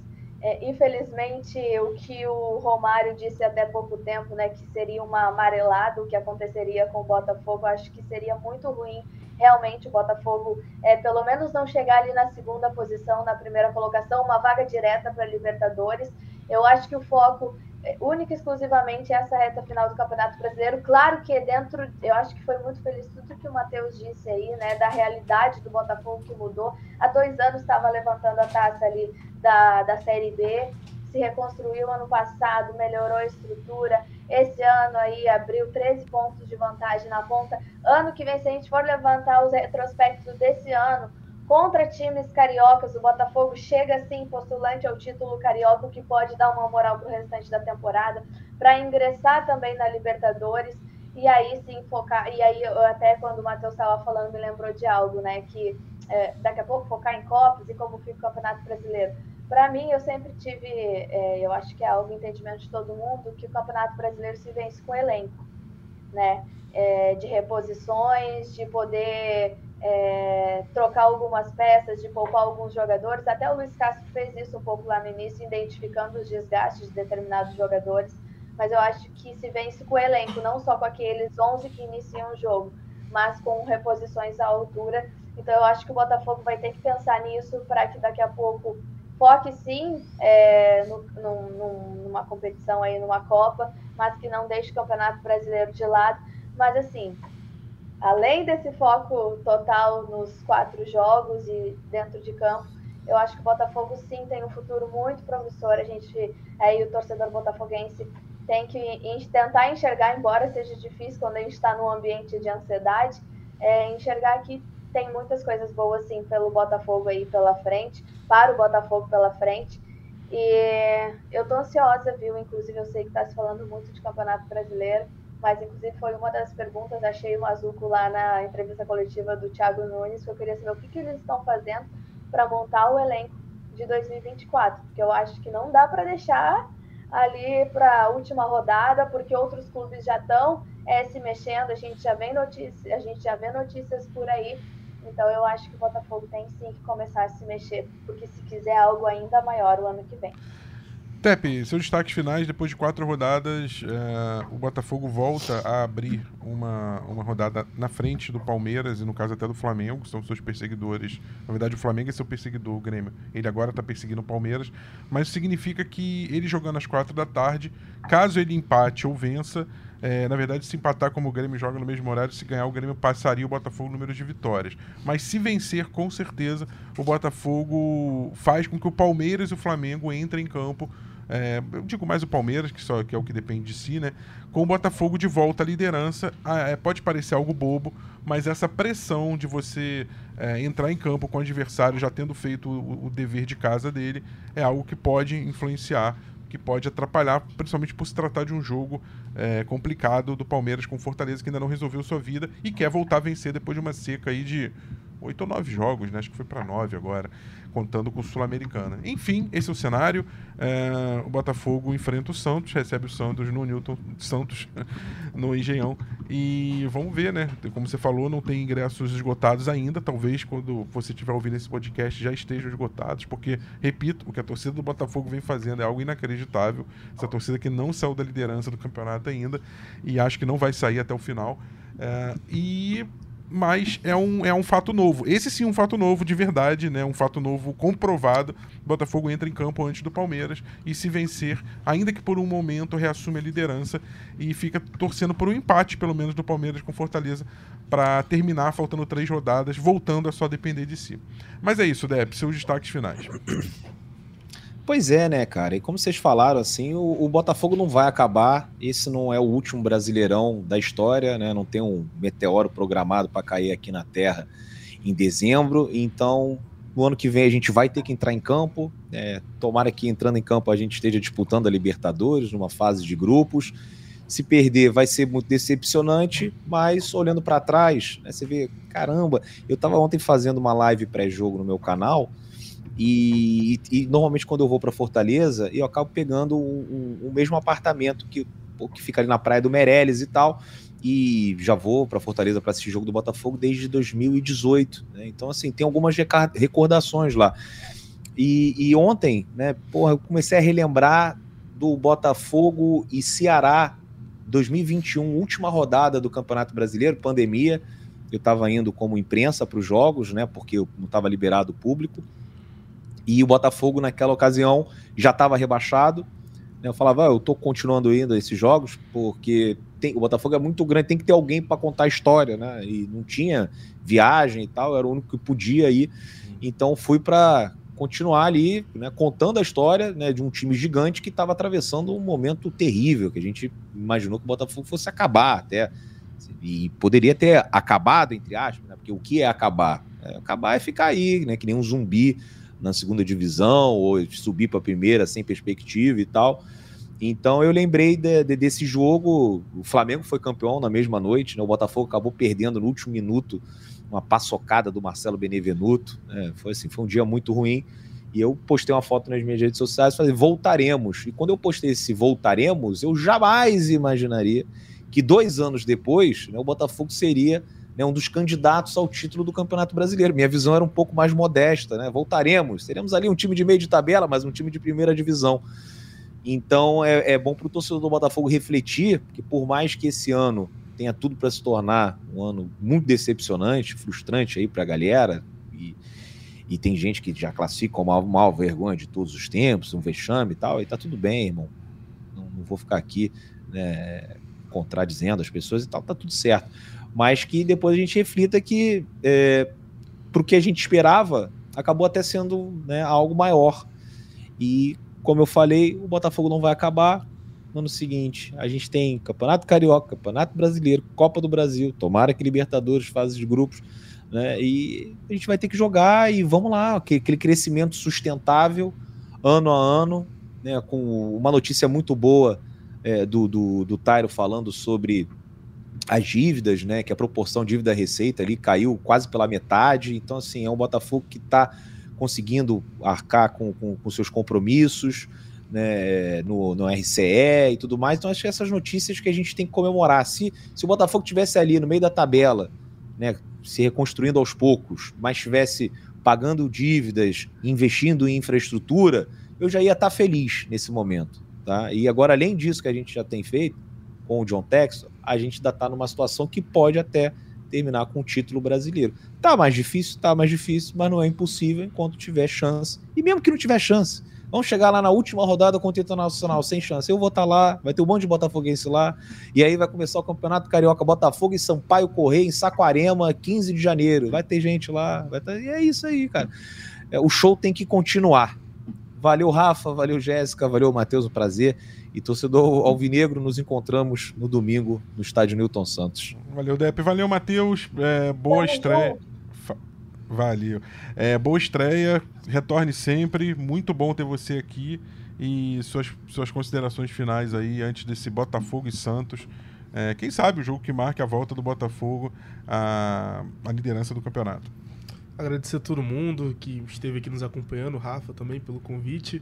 é, infelizmente o que o Romário disse até pouco tempo, né, que seria uma amarelada o que aconteceria com o Botafogo, acho que seria muito ruim realmente o Botafogo, é, pelo menos não chegar ali na segunda posição, na primeira colocação, uma vaga direta para Libertadores. Eu acho que o foco única e exclusivamente essa reta final do Campeonato Brasileiro. Claro que dentro, eu acho que foi muito feliz tudo que o Matheus disse aí, né, da realidade do Botafogo que mudou. Há dois anos estava levantando a taça ali da, da Série B, se reconstruiu ano passado, melhorou a estrutura. Esse ano aí abriu 13 pontos de vantagem na ponta. Ano que vem, se a gente for levantar os retrospectos desse ano, contra times cariocas, o Botafogo chega assim postulante ao título carioca, que pode dar uma moral para o restante da temporada, para ingressar também na Libertadores e aí sim focar. E aí, até quando o Matheus estava falando, me lembrou de algo, né? Que é, daqui a pouco focar em Copas e como fica o Campeonato Brasileiro. Para mim, eu sempre tive, é, eu acho que é algo entendimento de todo mundo, que o Campeonato Brasileiro se vence com elenco, né? É, de reposições, de poder é, trocar algumas peças, de poupar alguns jogadores. Até o Luiz Castro fez isso um pouco lá no início, identificando os desgastes de determinados jogadores. Mas eu acho que se vence com o elenco, não só com aqueles 11 que iniciam o jogo, mas com reposições à altura. Então eu acho que o Botafogo vai ter que pensar nisso para que daqui a pouco foque sim é, no, numa competição aí, numa Copa, mas que não deixe o Campeonato Brasileiro de lado. Mas assim, além desse foco total nos quatro jogos e dentro de campo, eu acho que o Botafogo sim tem um futuro muito promissor. A gente, aí o torcedor botafoguense tem que tentar enxergar, embora seja difícil quando a gente está num ambiente de ansiedade, é, enxergar que tem muitas coisas boas sim pelo Botafogo aí pela frente, para o Botafogo pela frente. E eu tô ansiosa, viu? Inclusive, eu sei que está se falando muito de Campeonato Brasileiro mas inclusive foi uma das perguntas, achei o Mazuco lá na entrevista coletiva do Thiago Nunes, que eu queria saber o que, que eles estão fazendo para montar o elenco de 2024, porque eu acho que não dá para deixar ali para a última rodada, porque outros clubes já estão é, se mexendo, a gente já vê notícias, a gente já vê notícias por aí Então eu acho que o Botafogo tem sim que começar a se mexer, porque se quiser algo ainda maior o ano que vem. Tepe, seus destaques finais, depois de quatro rodadas, é, o Botafogo volta a abrir uma, uma rodada na frente do Palmeiras e, no caso, até do Flamengo, que são seus perseguidores. Na verdade, o Flamengo é seu perseguidor, o Grêmio. Ele agora está perseguindo o Palmeiras, mas significa que ele jogando às quatro da tarde, caso ele empate ou vença, é, na verdade, se empatar como o Grêmio joga no mesmo horário, se ganhar, o Grêmio passaria o Botafogo número de vitórias. Mas se vencer, com certeza, o Botafogo faz com que o Palmeiras e o Flamengo entrem em campo. É, eu digo mais o Palmeiras, que, só, que é o que depende de si, né? Com o Botafogo de volta à liderança, é, pode parecer algo bobo, mas essa pressão de você é, entrar em campo com o adversário já tendo feito o, o dever de casa dele é algo que pode influenciar que pode atrapalhar, principalmente por se tratar de um jogo é, complicado do Palmeiras com Fortaleza, que ainda não resolveu sua vida e quer voltar a vencer depois de uma seca aí de oito ou nove jogos, né? Acho que foi para nove agora contando com o Sul-Americana. Enfim, esse é o cenário. É, o Botafogo enfrenta o Santos, recebe o Santos no Newton Santos no Engenhão. E vamos ver, né? Como você falou, não tem ingressos esgotados ainda. Talvez quando você estiver ouvindo esse podcast já estejam esgotados, porque, repito, o que a torcida do Botafogo vem fazendo é algo inacreditável. Essa torcida que não saiu da liderança do campeonato ainda e acho que não vai sair até o final. É, e mas é um, é um fato novo. Esse sim é um fato novo de verdade, né? Um fato novo comprovado. O Botafogo entra em campo antes do Palmeiras e se vencer, ainda que por um momento reassume a liderança e fica torcendo por um empate, pelo menos, do Palmeiras com Fortaleza para terminar, faltando três rodadas, voltando a só depender de si. Mas é isso, Dep, seus destaques finais. Pois é, né, cara? E como vocês falaram, assim, o, o, Botafogo não vai acabar. Esse não é o último brasileirão da história, né? Não tem um meteoro programado para cair aqui na Terra em dezembro. Então, no ano que vem a gente vai ter que entrar em campo. É, tomara que entrando em campo a gente esteja disputando a Libertadores numa fase de grupos. Se perder vai ser muito decepcionante, mas olhando para trás, né, você vê, caramba, eu estava ontem fazendo uma live pré-jogo no meu canal e, e, normalmente quando eu vou para Fortaleza, eu acabo pegando o um, um, mesmo apartamento que, que fica ali na praia do Meireles e tal. E já vou para Fortaleza para assistir jogo do Botafogo desde 2018. Né? Então, assim, tem algumas recordações lá. E, e, ontem, né, porra, eu comecei a relembrar do Botafogo e Ceará 2021, última rodada do Campeonato Brasileiro, pandemia. Eu estava indo como imprensa para os jogos, né? Porque não estava liberado o público. E o Botafogo, naquela ocasião, já estava rebaixado. Eu falava, ah, eu estou continuando indo a esses jogos, porque tem, o Botafogo é muito grande, tem que ter alguém para contar a história, né? E não tinha viagem e tal, era o único que podia ir. Então fui para continuar ali, né, contando a história né, de um time gigante que estava atravessando um momento terrível, que a gente imaginou que o Botafogo fosse acabar até. E poderia ter acabado, entre aspas, né, porque o que é acabar? É, acabar é ficar aí, né, que nem um zumbi na segunda divisão ou subir para a primeira sem perspectiva e tal. Então eu lembrei de, de, desse jogo. O Flamengo foi campeão na mesma noite, né? o Botafogo acabou perdendo no último minuto uma paçocada do Marcelo Benevenuto. Né? Foi assim, foi um dia muito ruim. E eu postei uma foto nas minhas redes sociais e falei, voltaremos. E quando eu postei esse voltaremos, eu jamais imaginaria que dois anos depois né, o Botafogo seria né, um dos candidatos ao título do Campeonato Brasileiro. Minha visão era um pouco mais modesta, né? Voltaremos, teremos ali um time de meio de tabela, mas um time de primeira divisão. Então é, é bom para o torcedor do Botafogo refletir que, por mais que esse ano tenha tudo para se tornar um ano muito decepcionante, frustrante aí para a galera, e, e, tem gente que já classifica como a maior vergonha de todos os tempos, um vexame e tal, e tá tudo bem, irmão. Não, não vou ficar aqui né, contradizendo as pessoas e tal, tá tudo certo mas que depois a gente reflita que é, para o que a gente esperava acabou até sendo né, algo maior. E como eu falei, o Botafogo não vai acabar no ano seguinte. A gente tem Campeonato Carioca, Campeonato Brasileiro, Copa do Brasil, tomara que Libertadores, fases de grupos, né? E a gente vai ter que jogar e vamos lá, aquele crescimento sustentável ano a ano, né? Com uma notícia muito boa é, do, do, do Tairo falando sobre as dívidas, né? Que a proporção dívida-receita ali caiu quase pela metade. Então, assim, é um Botafogo que está conseguindo arcar com, com, com, seus compromissos né, no, no RCE e tudo mais. Então, acho que essas notícias que a gente tem que comemorar. Se, se o Botafogo tivesse ali no meio da tabela, né? se reconstruindo aos poucos, mas estivesse pagando dívidas, investindo em infraestrutura, eu já ia estar feliz nesse momento. Tá? E agora, além disso que a gente já tem feito com o John Texton, a gente ainda está numa situação que pode até terminar com o título brasileiro. Tá mais difícil, tá mais difícil, mas não é impossível enquanto tiver chance. E mesmo que não tiver chance, vamos chegar lá na última rodada com o Internacional sem chance. Eu vou estar tá lá, vai ter um monte de botafoguense lá, e aí vai começar o Campeonato Carioca Botafogo e Sampaio Correia em Saquarema, 15 de janeiro. Vai ter gente lá, vai ter... e é isso aí, cara. É, o show tem que continuar. Valeu, Rafa, valeu, Jéssica, valeu, Matheus, um prazer. E torcedor alvinegro, nos encontramos no domingo no estádio Newton Santos. Valeu, Depp. Valeu, Matheus. É, boa valeu, estreia. Valeu. É, boa estreia. Retorne sempre. Muito bom ter você aqui. E suas, suas considerações finais aí antes desse Botafogo e Santos. É, quem sabe o jogo que marque a volta do Botafogo à, à liderança do campeonato. Agradecer a todo mundo que esteve aqui nos acompanhando, Rafa também pelo convite.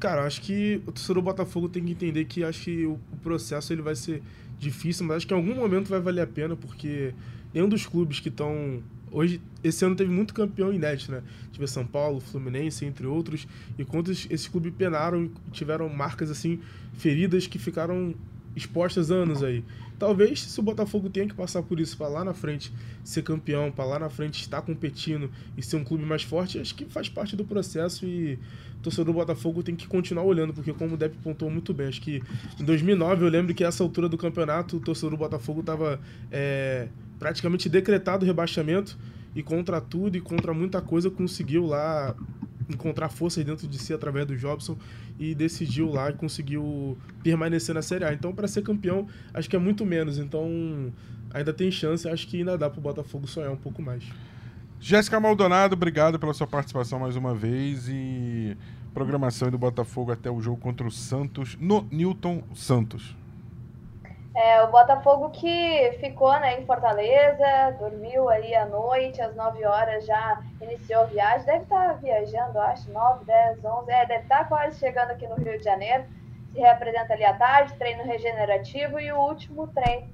Cara, acho que o torcedor do Botafogo tem que entender que acho que o, processo ele vai ser difícil, mas acho que em algum momento vai valer a pena, porque nenhum dos clubes que estão hoje esse ano teve muito campeão inédito, né? Tive São Paulo, Fluminense, entre outros, e quantos esses clubes penaram e tiveram marcas assim feridas que ficaram expostas anos aí. Talvez se o Botafogo tenha que passar por isso para lá na frente ser campeão, para lá na frente estar competindo e ser um clube mais forte, acho que faz parte do processo e o torcedor do Botafogo tem que continuar olhando, porque como o Depp pontuou muito bem, acho que em 2009 eu lembro que essa altura do campeonato o torcedor do Botafogo estava é, praticamente decretado o rebaixamento e contra tudo e contra muita coisa conseguiu lá encontrar força dentro de si através do Jobson e decidiu lá e conseguiu permanecer na Série A. Então, para ser campeão, acho que é muito menos. Então, ainda tem chance, acho que ainda dá para o Botafogo sonhar um pouco mais. Jéssica Maldonado, obrigado pela sua participação mais uma vez e programação do Botafogo até o jogo contra o Santos no Newton Santos. É, o Botafogo que ficou né, em Fortaleza, dormiu aí à noite, às 9 horas já iniciou a viagem. Deve estar viajando, acho, 9, 10, 11. É, deve estar quase chegando aqui no Rio de Janeiro. Se representa ali à tarde, treino regenerativo e o último treino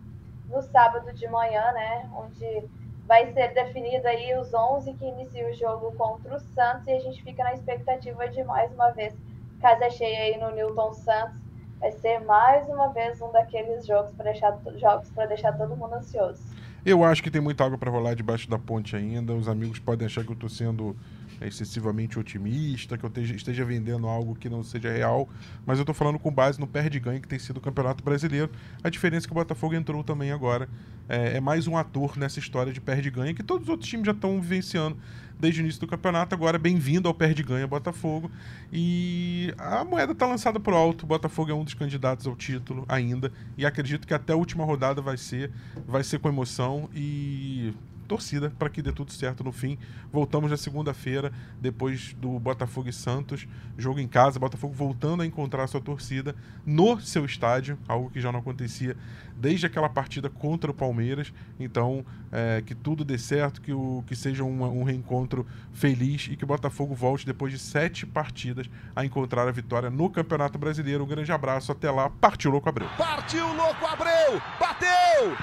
no sábado de manhã, né? Onde vai ser definido aí os 11 que iniciam o jogo contra o Santos. E a gente fica na expectativa de mais uma vez casa cheia aí no Newton Santos vai ser mais uma vez um daqueles jogos para deixar, jogos deixar todo mundo ansioso. Eu acho que tem muita água para rolar debaixo da ponte ainda. Os amigos podem achar que eu estou sendo excessivamente otimista, que eu esteja, esteja, vendendo algo que não seja real, mas eu estou falando com base no perde-ganho que tem sido o Campeonato Brasileiro. A diferença é que o Botafogo entrou também agora. É, é mais um ator nessa história de perde-ganho que todos os outros times já estão vivenciando desde o início do campeonato. Agora, bem-vindo ao perde-ganha Botafogo. E a moeda está lançada para o alto. O Botafogo é um dos candidatos ao título ainda. E acredito que até a última rodada vai ser, vai ser com emoção. E torcida para que dê tudo certo no fim. Voltamos na segunda-feira, depois do Botafogo e Santos, jogo em casa, Botafogo voltando a encontrar sua torcida no seu estádio, algo que já não acontecia desde aquela partida contra o Palmeiras. Então, é, que tudo dê certo, que, o, que seja um, um reencontro feliz e que o Botafogo volte depois de sete partidas a encontrar a vitória no Campeonato Brasileiro. Um grande abraço, até lá. Partiu Louco Abreu. Partiu Louco Abreu! Bateu!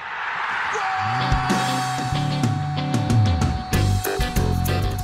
Gol!